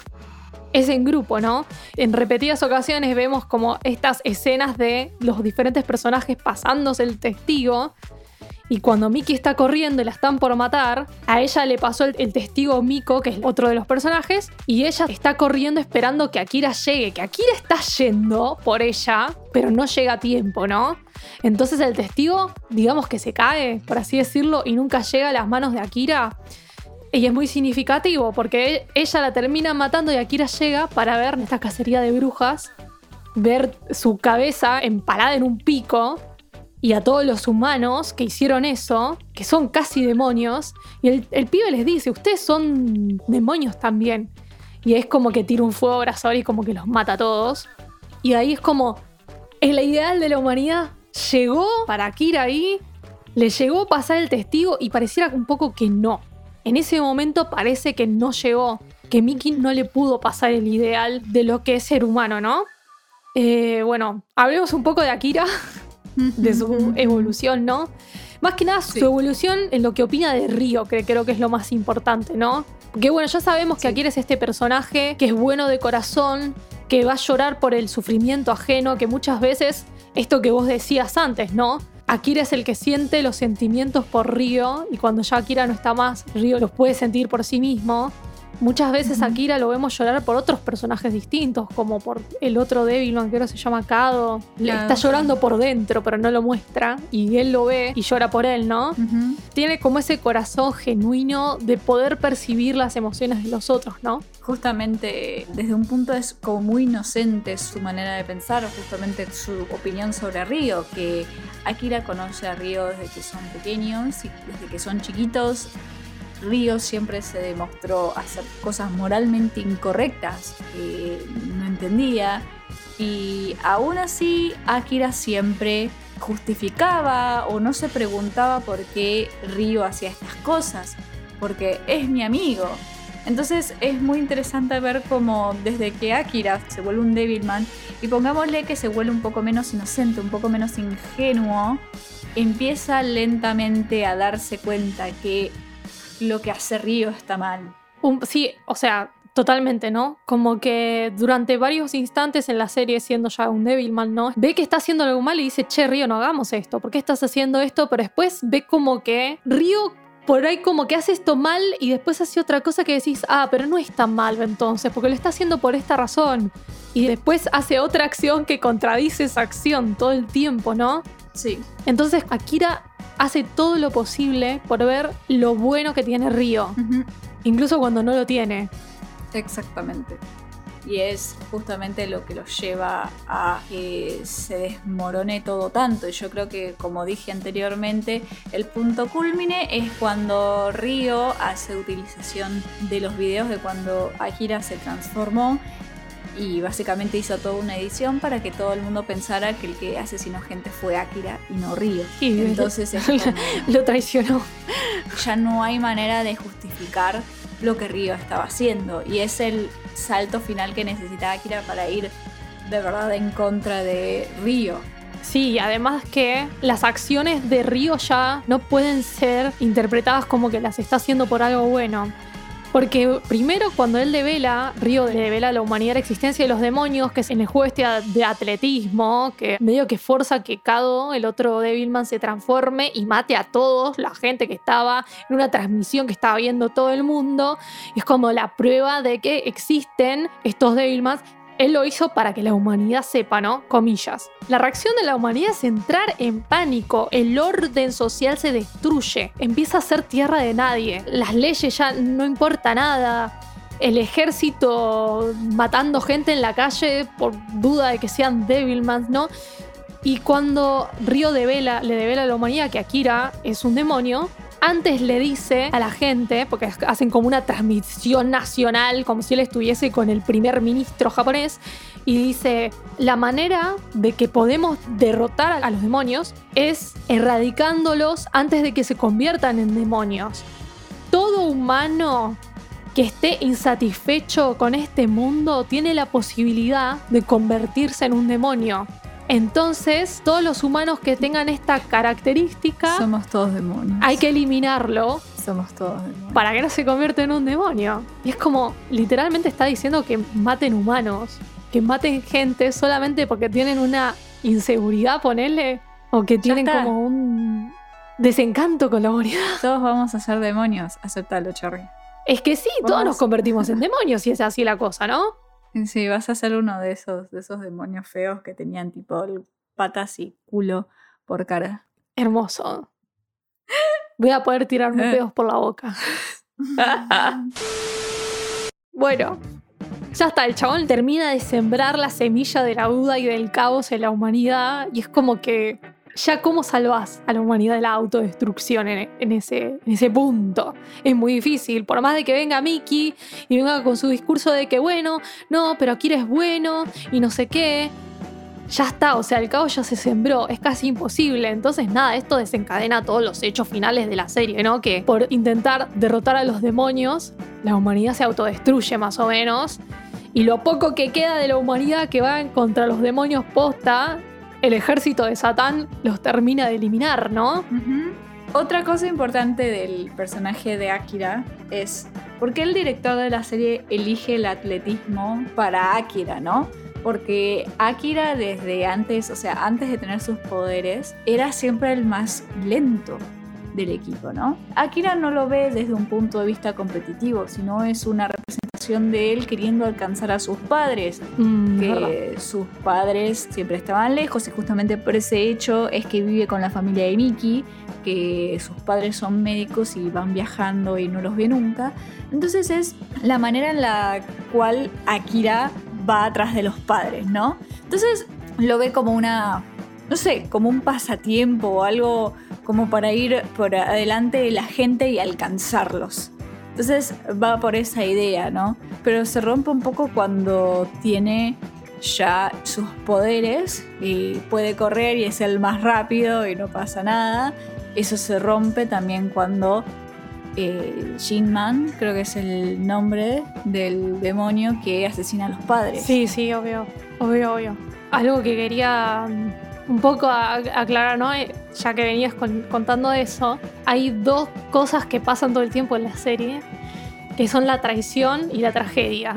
es en grupo, ¿no? En repetidas ocasiones vemos como estas escenas de los diferentes personajes pasándose el testigo. Y cuando Miki está corriendo y la están por matar, a ella le pasó el, testigo Miko, que es otro de los personajes, y ella está corriendo esperando que Akira llegue, que Akira está yendo por ella, pero no llega a tiempo, ¿no? Entonces el testigo, digamos que se cae, por así decirlo, y nunca llega a las manos de Akira. Y es muy significativo porque ella la termina matando y Akira llega para ver esta cacería de brujas, ver su cabeza empalada en un pico y a todos los humanos que hicieron eso, que son casi demonios, y el, pibe les dice, ustedes son demonios también. Y es como que tira un fuego abrasador y como que los mata a todos. Y ahí es como, el ideal de la humanidad llegó para Akira ahí, le llegó pasar el testigo y pareciera un poco que no. En ese momento parece que no llegó, que Mickey no le pudo pasar el ideal de lo que es ser humano, ¿no? Eh, bueno, hablemos un poco de Akira, [laughs] de su evolución, ¿no? Más que nada Sí. su evolución en lo que opina de Río, que creo que es lo más importante, ¿no? Que bueno, ya sabemos que Sí. Akira es este personaje que es bueno de corazón, que va a llorar por el sufrimiento ajeno, que muchas veces, esto que vos decías antes, ¿no? Akira es el que siente los sentimientos por Río y cuando ya Akira no está más, Río los puede sentir por sí mismo. Muchas veces a Ujú. Akira lo vemos llorar por otros personajes distintos, como por el otro Devilman que ahora se llama Kado. Le Claro. Está llorando por dentro, pero no lo muestra. Y él lo ve y llora por él, ¿no? Tiene como ese corazón genuino de poder percibir las emociones de los otros, ¿no? Justamente desde un punto es como muy inocente su manera de pensar, justamente su opinión sobre Río, que Akira conoce a Río desde que son pequeños y desde que son chiquitos. Río siempre se demostró hacer cosas moralmente incorrectas que no entendía y aún así Akira siempre justificaba o no se preguntaba por qué Río hacía estas cosas, porque es mi amigo. Entonces es muy interesante ver cómo desde que Akira se vuelve un Devilman y pongámosle que se vuelve un poco menos inocente, un poco menos ingenuo, empieza lentamente a darse cuenta que lo que hace Río está mal. Sí, o sea, totalmente, ¿no? Como que durante varios instantes en la serie, siendo ya un Devilman, ¿no? Ve que está haciendo algo mal y dice, che, Río, no hagamos esto. ¿Por qué estás haciendo esto? Pero después ve como que Río por ahí como que hace esto mal y después hace otra cosa que decís, ah, pero no es tan malo entonces, porque lo está haciendo por esta razón. Y después hace otra acción que contradice esa acción todo el tiempo, ¿no? Sí. Entonces Akira hace todo lo posible por ver lo bueno que tiene Río, incluso cuando no lo tiene. Exactamente. Y es justamente lo que los lleva a que se desmorone todo tanto. Y yo creo que, como dije anteriormente, el punto culmine es cuando Río hace utilización de los videos de cuando Akira se transformó y básicamente hizo toda una edición para que todo el mundo pensara que el que asesinó gente fue Akira y no Río. Y Entonces es [laughs] como- lo traicionó. ya no hay manera de justificar lo que Río estaba haciendo. Y es el salto final que necesitaba Akira para ir de verdad en contra de Río. Sí, además que las acciones de Río ya no pueden ser interpretadas como que las está haciendo por algo bueno. Porque primero cuando él devela, Río devela a la humanidad la existencia de los demonios, que es en el juego este de atletismo, que medio que forza que Kado, el otro Devilman, se transforme y mate a todos, la gente que estaba en una transmisión que estaba viendo todo el mundo. Y es como la prueba de que existen estos Devilmans él lo hizo para que la humanidad sepa, ¿no? Comillas. La reacción de la humanidad es entrar en pánico. El orden social se destruye. Empieza a ser tierra de nadie. Las leyes ya no importa nada. El ejército matando gente en la calle por duda de que sean Devilmans, ¿no? Y cuando Río devela, le devela a la humanidad que Akira es un demonio, antes le dice a la gente, porque hacen como una transmisión nacional, como si él estuviese con el primer ministro japonés, y dice, la manera de que podemos derrotar a los demonios es erradicándolos antes de que se conviertan en demonios. Todo humano que esté insatisfecho con este mundo tiene la posibilidad de convertirse en un demonio. Entonces, todos los humanos que tengan esta característica, Somos todos demonios. hay que eliminarlo Somos todos demonios. para que no se convierta en un demonio. Y es como, literalmente está diciendo que maten humanos, que maten gente solamente porque tienen una inseguridad, ponele, o que tienen como un desencanto con la humanidad. [laughs] Todos vamos a ser demonios. Aceptalo, Cherry. Es que sí, todos nos convertimos en demonios si es así la cosa, ¿no? Sí, vas a ser uno de esos, de esos demonios feos que tenían tipo patas y culo por cara. Hermoso. Voy a poder tirarme Eh. pedos por la boca. [laughs] Bueno, ya está, el chabón termina de sembrar la semilla de la duda y del caos en la humanidad y es como que ya cómo salvás a la humanidad de la autodestrucción en, en ese, en ese punto. Es muy difícil, por más de que venga Mickey y venga con su discurso de que bueno, no, pero Akira es bueno y no sé qué. Ya está, o sea, el caos ya se sembró, es casi imposible. Entonces, nada, esto desencadena todos los hechos finales de la serie, ¿no? Que por intentar derrotar a los demonios, la humanidad se autodestruye más o menos. Y lo poco que queda de la humanidad que va contra los demonios posta, el ejército de Satán los termina de eliminar, ¿no? Otra cosa importante del personaje de Akira es por qué el director de la serie elige el atletismo para Akira, ¿no? Porque Akira desde antes, o sea, antes de tener sus poderes, era siempre el más lento del equipo, ¿no? Akira no lo ve desde un punto de vista competitivo, sino es una representación de él queriendo alcanzar a sus padres, Mm, verdad. que sus padres siempre estaban lejos y justamente por ese hecho es que vive con la familia de Miki, que sus padres son médicos y van viajando y no los ve nunca. Entonces es la manera en la cual Akira va atrás de los padres, ¿no? Entonces lo ve como una, no sé, como un pasatiempo o algo como para ir por adelante de la gente y alcanzarlos. Entonces va por esa idea, ¿no? Pero se rompe un poco cuando tiene ya sus poderes y puede correr y es el más rápido y no pasa nada. Eso se rompe también cuando eh, Jinman, creo que es el nombre del demonio que asesina a los padres. Sí, sí, obvio, obvio, obvio. Algo que quería mm, un poco a- aclarar, ¿no? Eh, Ya que venías con- contando eso, hay dos cosas que pasan todo el tiempo en la serie, que son la traición y la tragedia.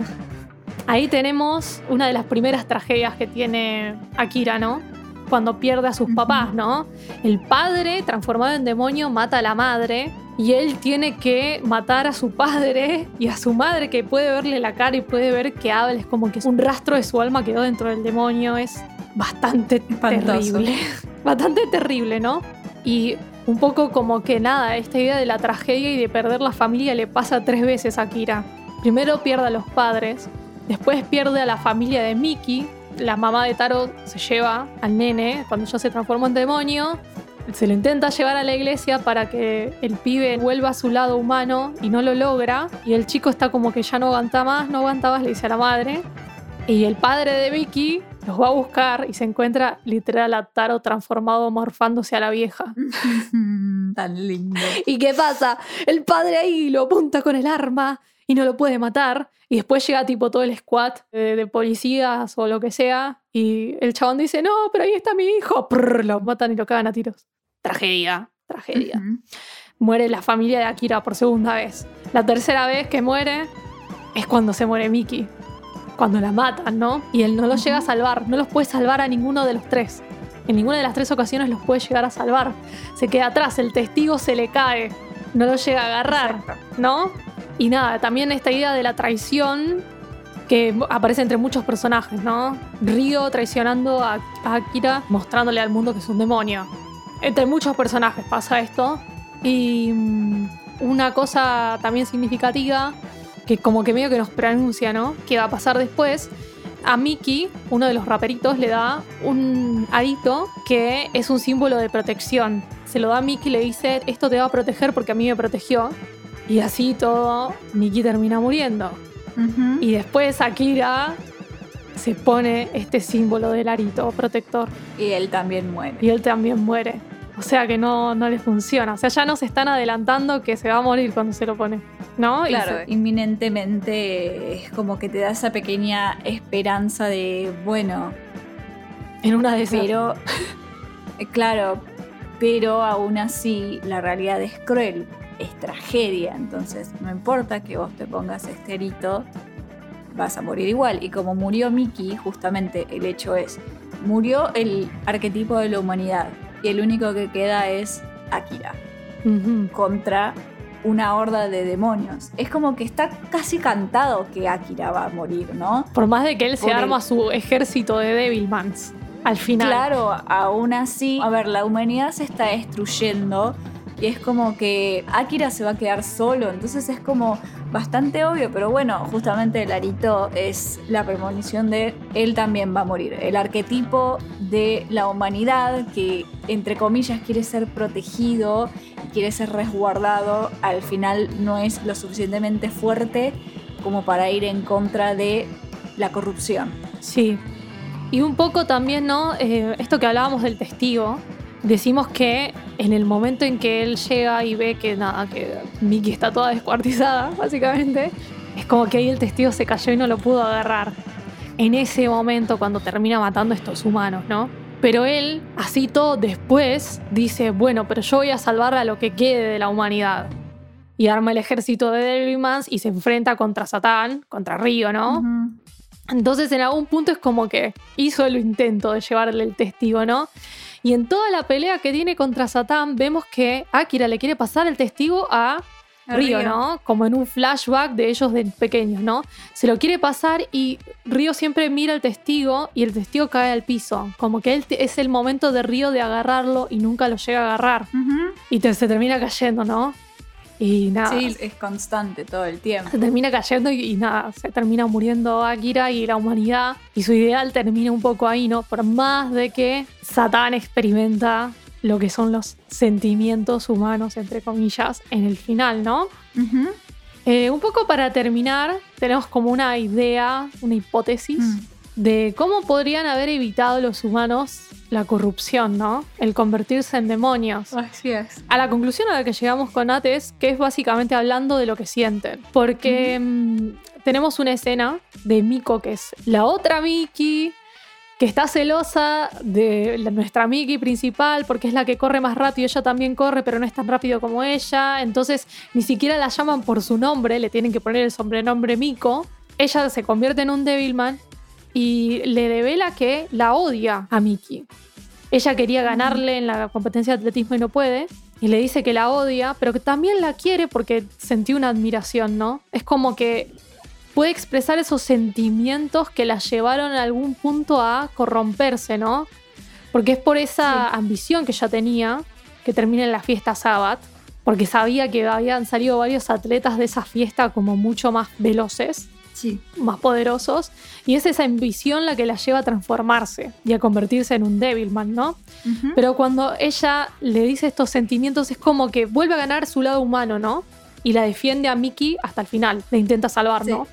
Ahí tenemos una de las primeras tragedias que tiene Akira, ¿no? cuando pierde a sus papás, ¿no? El padre, transformado en demonio, mata a la madre y él tiene que matar a su padre y a su madre que puede verle la cara y puede ver que habla, es como que un rastro de su alma quedó dentro del demonio, es bastante Espantoso. terrible. [laughs] Bastante terrible, ¿no? Y un poco como que nada, esta idea de la tragedia y de perder la familia le pasa tres veces a Kira. Primero pierde a los padres, después pierde a la familia de Mickey, la mamá de Taro se lleva al nene cuando ya se transformó en demonio, se lo intenta llevar a la iglesia para que el pibe vuelva a su lado humano y no lo logra, y el chico está como que ya no aguanta más, no aguanta más, le dice a la madre, y el padre de Vicky los va a buscar y se encuentra literal a Taro transformado, morfándose a la vieja. [laughs] Tan lindo. ¿Y qué pasa? El padre ahí lo apunta con el arma y no lo puede matar. Y después llega tipo todo el squad de, de policías o lo que sea. Y el chabón dice, no, pero ahí está mi hijo. Prr, lo matan y lo cagan a tiros. Tragedia, tragedia. Muere la familia de Akira por segunda vez. La tercera vez que muere es cuando se muere Miki. Cuando la matan, ¿no? Y él no los llega a salvar. No los puede salvar a ninguno de los tres. En ninguna de las tres ocasiones los puede llegar a salvar. Se queda atrás, el testigo se le cae. No lo llega a agarrar. ¿no? Y nada, también esta idea de la traición que aparece entre muchos personajes, ¿no? Ryo traicionando a a Akira, mostrándole al mundo que es un demonio. Entre muchos personajes pasa esto. Y mm, una cosa también significativa, que como que medio que nos preanuncia, ¿no? ¿Qué va a pasar después? A Mickey, uno de los raperitos, le da un arito que es un símbolo de protección. Se lo da a Mickey y le dice, esto te va a proteger porque a mí me protegió. Y así todo, Mickey termina muriendo. Y después Akira se pone este símbolo del arito protector. Y él también muere. Y él también muere. O sea que no, no le funciona. O sea, ya nos están adelantando que se va a morir cuando se lo pone. ¿No? Claro, se- inminentemente es como que te da esa pequeña esperanza de, bueno, en una de esas. pero, [laughs] eh, claro, pero aún así la realidad es cruel, es tragedia, entonces no importa que vos te pongas este arito, vas a morir igual. Y como murió Mickey, justamente el hecho es, murió el arquetipo de la humanidad y el único que queda es Akira contra una horda de demonios. Es como que está casi cantado que Akira va a morir, ¿no? Por más de que él se el- arma su ejército de Devilmans. Al final. Claro, aún así, a ver, la humanidad se está destruyendo y es como que Akira se va a quedar solo, entonces es como bastante obvio, pero bueno, justamente el arito es la premonición de él también va a morir. El arquetipo de la humanidad que, entre comillas, quiere ser protegido, quiere ser resguardado, al final no es lo suficientemente fuerte como para ir en contra de la corrupción. Sí. Y un poco también, ¿no? Eh, esto que hablábamos del testigo. Decimos que en el momento en que él llega y ve que nada, que Mickey está toda descuartizada, [laughs] básicamente, es como que ahí el testigo se cayó y no lo pudo agarrar. En ese momento, cuando termina matando a estos humanos, ¿no? Pero él, así todo después, dice, bueno, pero yo voy a salvar a lo que quede de la humanidad. Y arma el ejército de Devilmans y se enfrenta contra Satán, contra Río, ¿no? Entonces en algún punto es como que hizo el intento de llevarle el testigo, ¿no? Y en toda la pelea que tiene contra Satán vemos que Akira le quiere pasar el testigo a Río. ¿no? Como en un flashback de ellos de pequeños, ¿no? Se lo quiere pasar y Río siempre mira al testigo y el testigo cae al piso. Como que él es el momento de Río de agarrarlo y nunca lo llega a agarrar. Y te- se termina cayendo, ¿no? Y nada. Sí, es constante todo el tiempo. se termina cayendo y, y nada, se termina muriendo Akira y la humanidad. Y su ideal termina un poco ahí, ¿no? Por más de que Satán experimenta lo que son los sentimientos humanos, entre comillas, en el final, ¿no? Eh, un poco para terminar, tenemos como una idea, una hipótesis Mm. de cómo podrían haber evitado los humanos la corrupción, ¿no? El convertirse en demonios. Así es. A la conclusión a la que llegamos con Nate es que es básicamente hablando de lo que sienten. Porque mm, tenemos una escena de Miko, que es la otra Miki, que está celosa de la- nuestra Miki principal, porque es la que corre más rápido. Ella también corre, pero no es tan rápido como ella. Entonces ni siquiera la llaman por su nombre, le tienen que poner el sobrenombre Miko. Ella se convierte en un Devilman y le devela que la odia a Miki. ella quería ganarle en la competencia de atletismo y no puede. Y le dice que la odia, pero que también la quiere porque sentí una admiración, ¿no? Es como que puede expresar esos sentimientos que la llevaron a algún punto a corromperse, ¿no? Porque es por esa ambición que ella tenía que termine en la fiesta Sabbath, porque sabía que habían salido varios atletas de esa fiesta como mucho más veloces Sí. más poderosos y es esa ambición la que la lleva a transformarse y a convertirse en un Devilman, ¿no? Pero cuando ella le dice estos sentimientos es como que vuelve a ganar su lado humano, ¿no? Y la defiende a Mickey hasta el final, le intenta salvar, Sí. ¿no?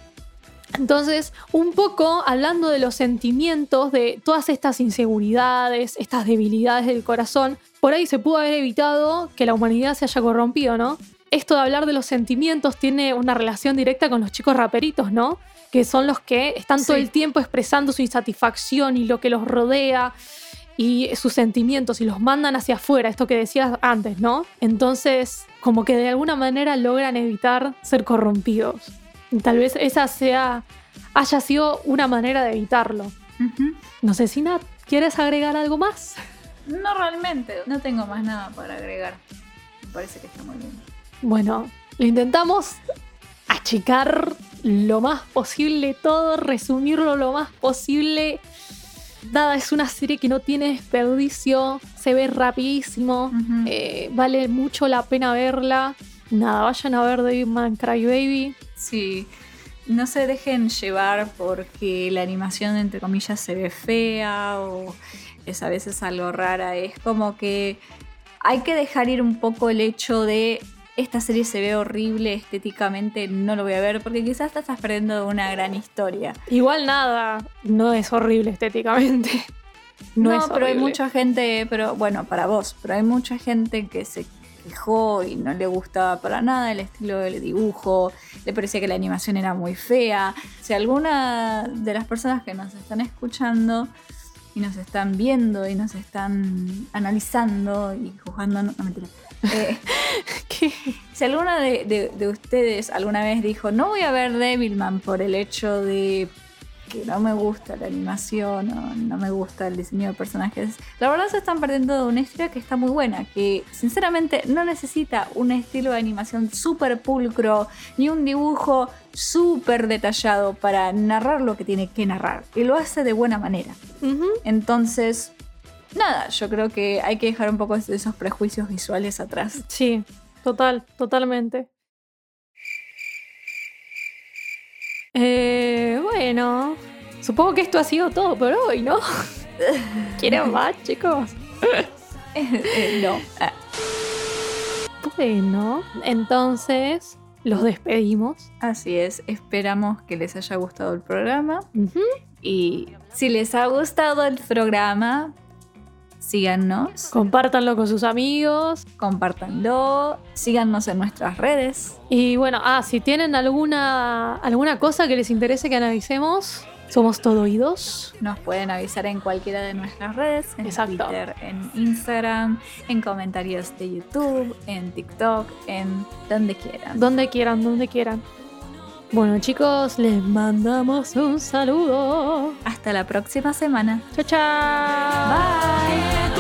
Entonces, un poco hablando de los sentimientos, de todas estas inseguridades, estas debilidades del corazón, por ahí se pudo haber evitado que la humanidad se haya corrompido, ¿no? Esto de hablar de los sentimientos tiene una relación directa con los chicos raperitos, ¿no? Que son los que están todo el tiempo expresando su insatisfacción y lo que los rodea y sus sentimientos y los mandan hacia afuera, esto que decías antes, ¿no? Entonces, como que de alguna manera logran evitar ser corrompidos. Y tal vez esa sea haya sido una manera de evitarlo. No sé si Nat, ¿quieres agregar algo más? No realmente, no tengo más nada para agregar. Me parece que está muy bien. Bueno, lo intentamos achicar lo más posible todo, resumirlo lo más posible. Nada, es una serie que no tiene desperdicio, se ve rapidísimo, eh, vale mucho la pena verla. Nada, vayan a ver Devilman Crybaby. Sí, no se dejen llevar porque la animación, entre comillas, se ve fea o es a veces algo rara. Es como que hay que dejar ir un poco el hecho de esta serie se ve horrible estéticamente, no lo voy a ver porque quizás te estás perdiendo de una gran historia. Igual nada, no es horrible estéticamente. [laughs] No, No, es pero hay mucha gente, pero bueno, para vos, pero hay mucha gente que se quejó y no le gustaba para nada el estilo del dibujo, le parecía que la animación era muy fea. Si alguna de las personas que nos están escuchando y nos están viendo y nos están analizando y juzgando, no, no mentira. [laughs] Eh, si alguna de, de- de ustedes alguna vez dijo, no voy a ver Devilman por el hecho de que no me gusta la animación o no me gusta el diseño de personajes, la verdad se están perdiendo de una historia que está muy buena, que sinceramente no necesita un estilo de animación súper pulcro ni un dibujo súper detallado para narrar lo que tiene que narrar, y lo hace de buena manera. Entonces, nada, yo creo que hay que dejar un poco de esos prejuicios visuales atrás. Sí, total, totalmente. Eh, bueno, supongo que esto ha sido todo por hoy, ¿no? [laughs] ¿Quieren más, chicos? Eh, no. Ah, Bueno, entonces los despedimos. así es, esperamos que les haya gustado el programa y si les ha gustado el programa, síganos, Compártanlo con sus amigos. compártanlo, síganos en nuestras redes. Y bueno, ah, si tienen alguna, alguna cosa que les interese que analicemos, somos todo oídos. Nos pueden avisar en cualquiera de nuestras redes, en Exacto. Twitter, en Instagram, en comentarios de YouTube, en TikTok, en donde quieran. Donde quieran, donde quieran. Bueno, chicos, les mandamos un saludo. Hasta la próxima semana. Chao, chao. Bye.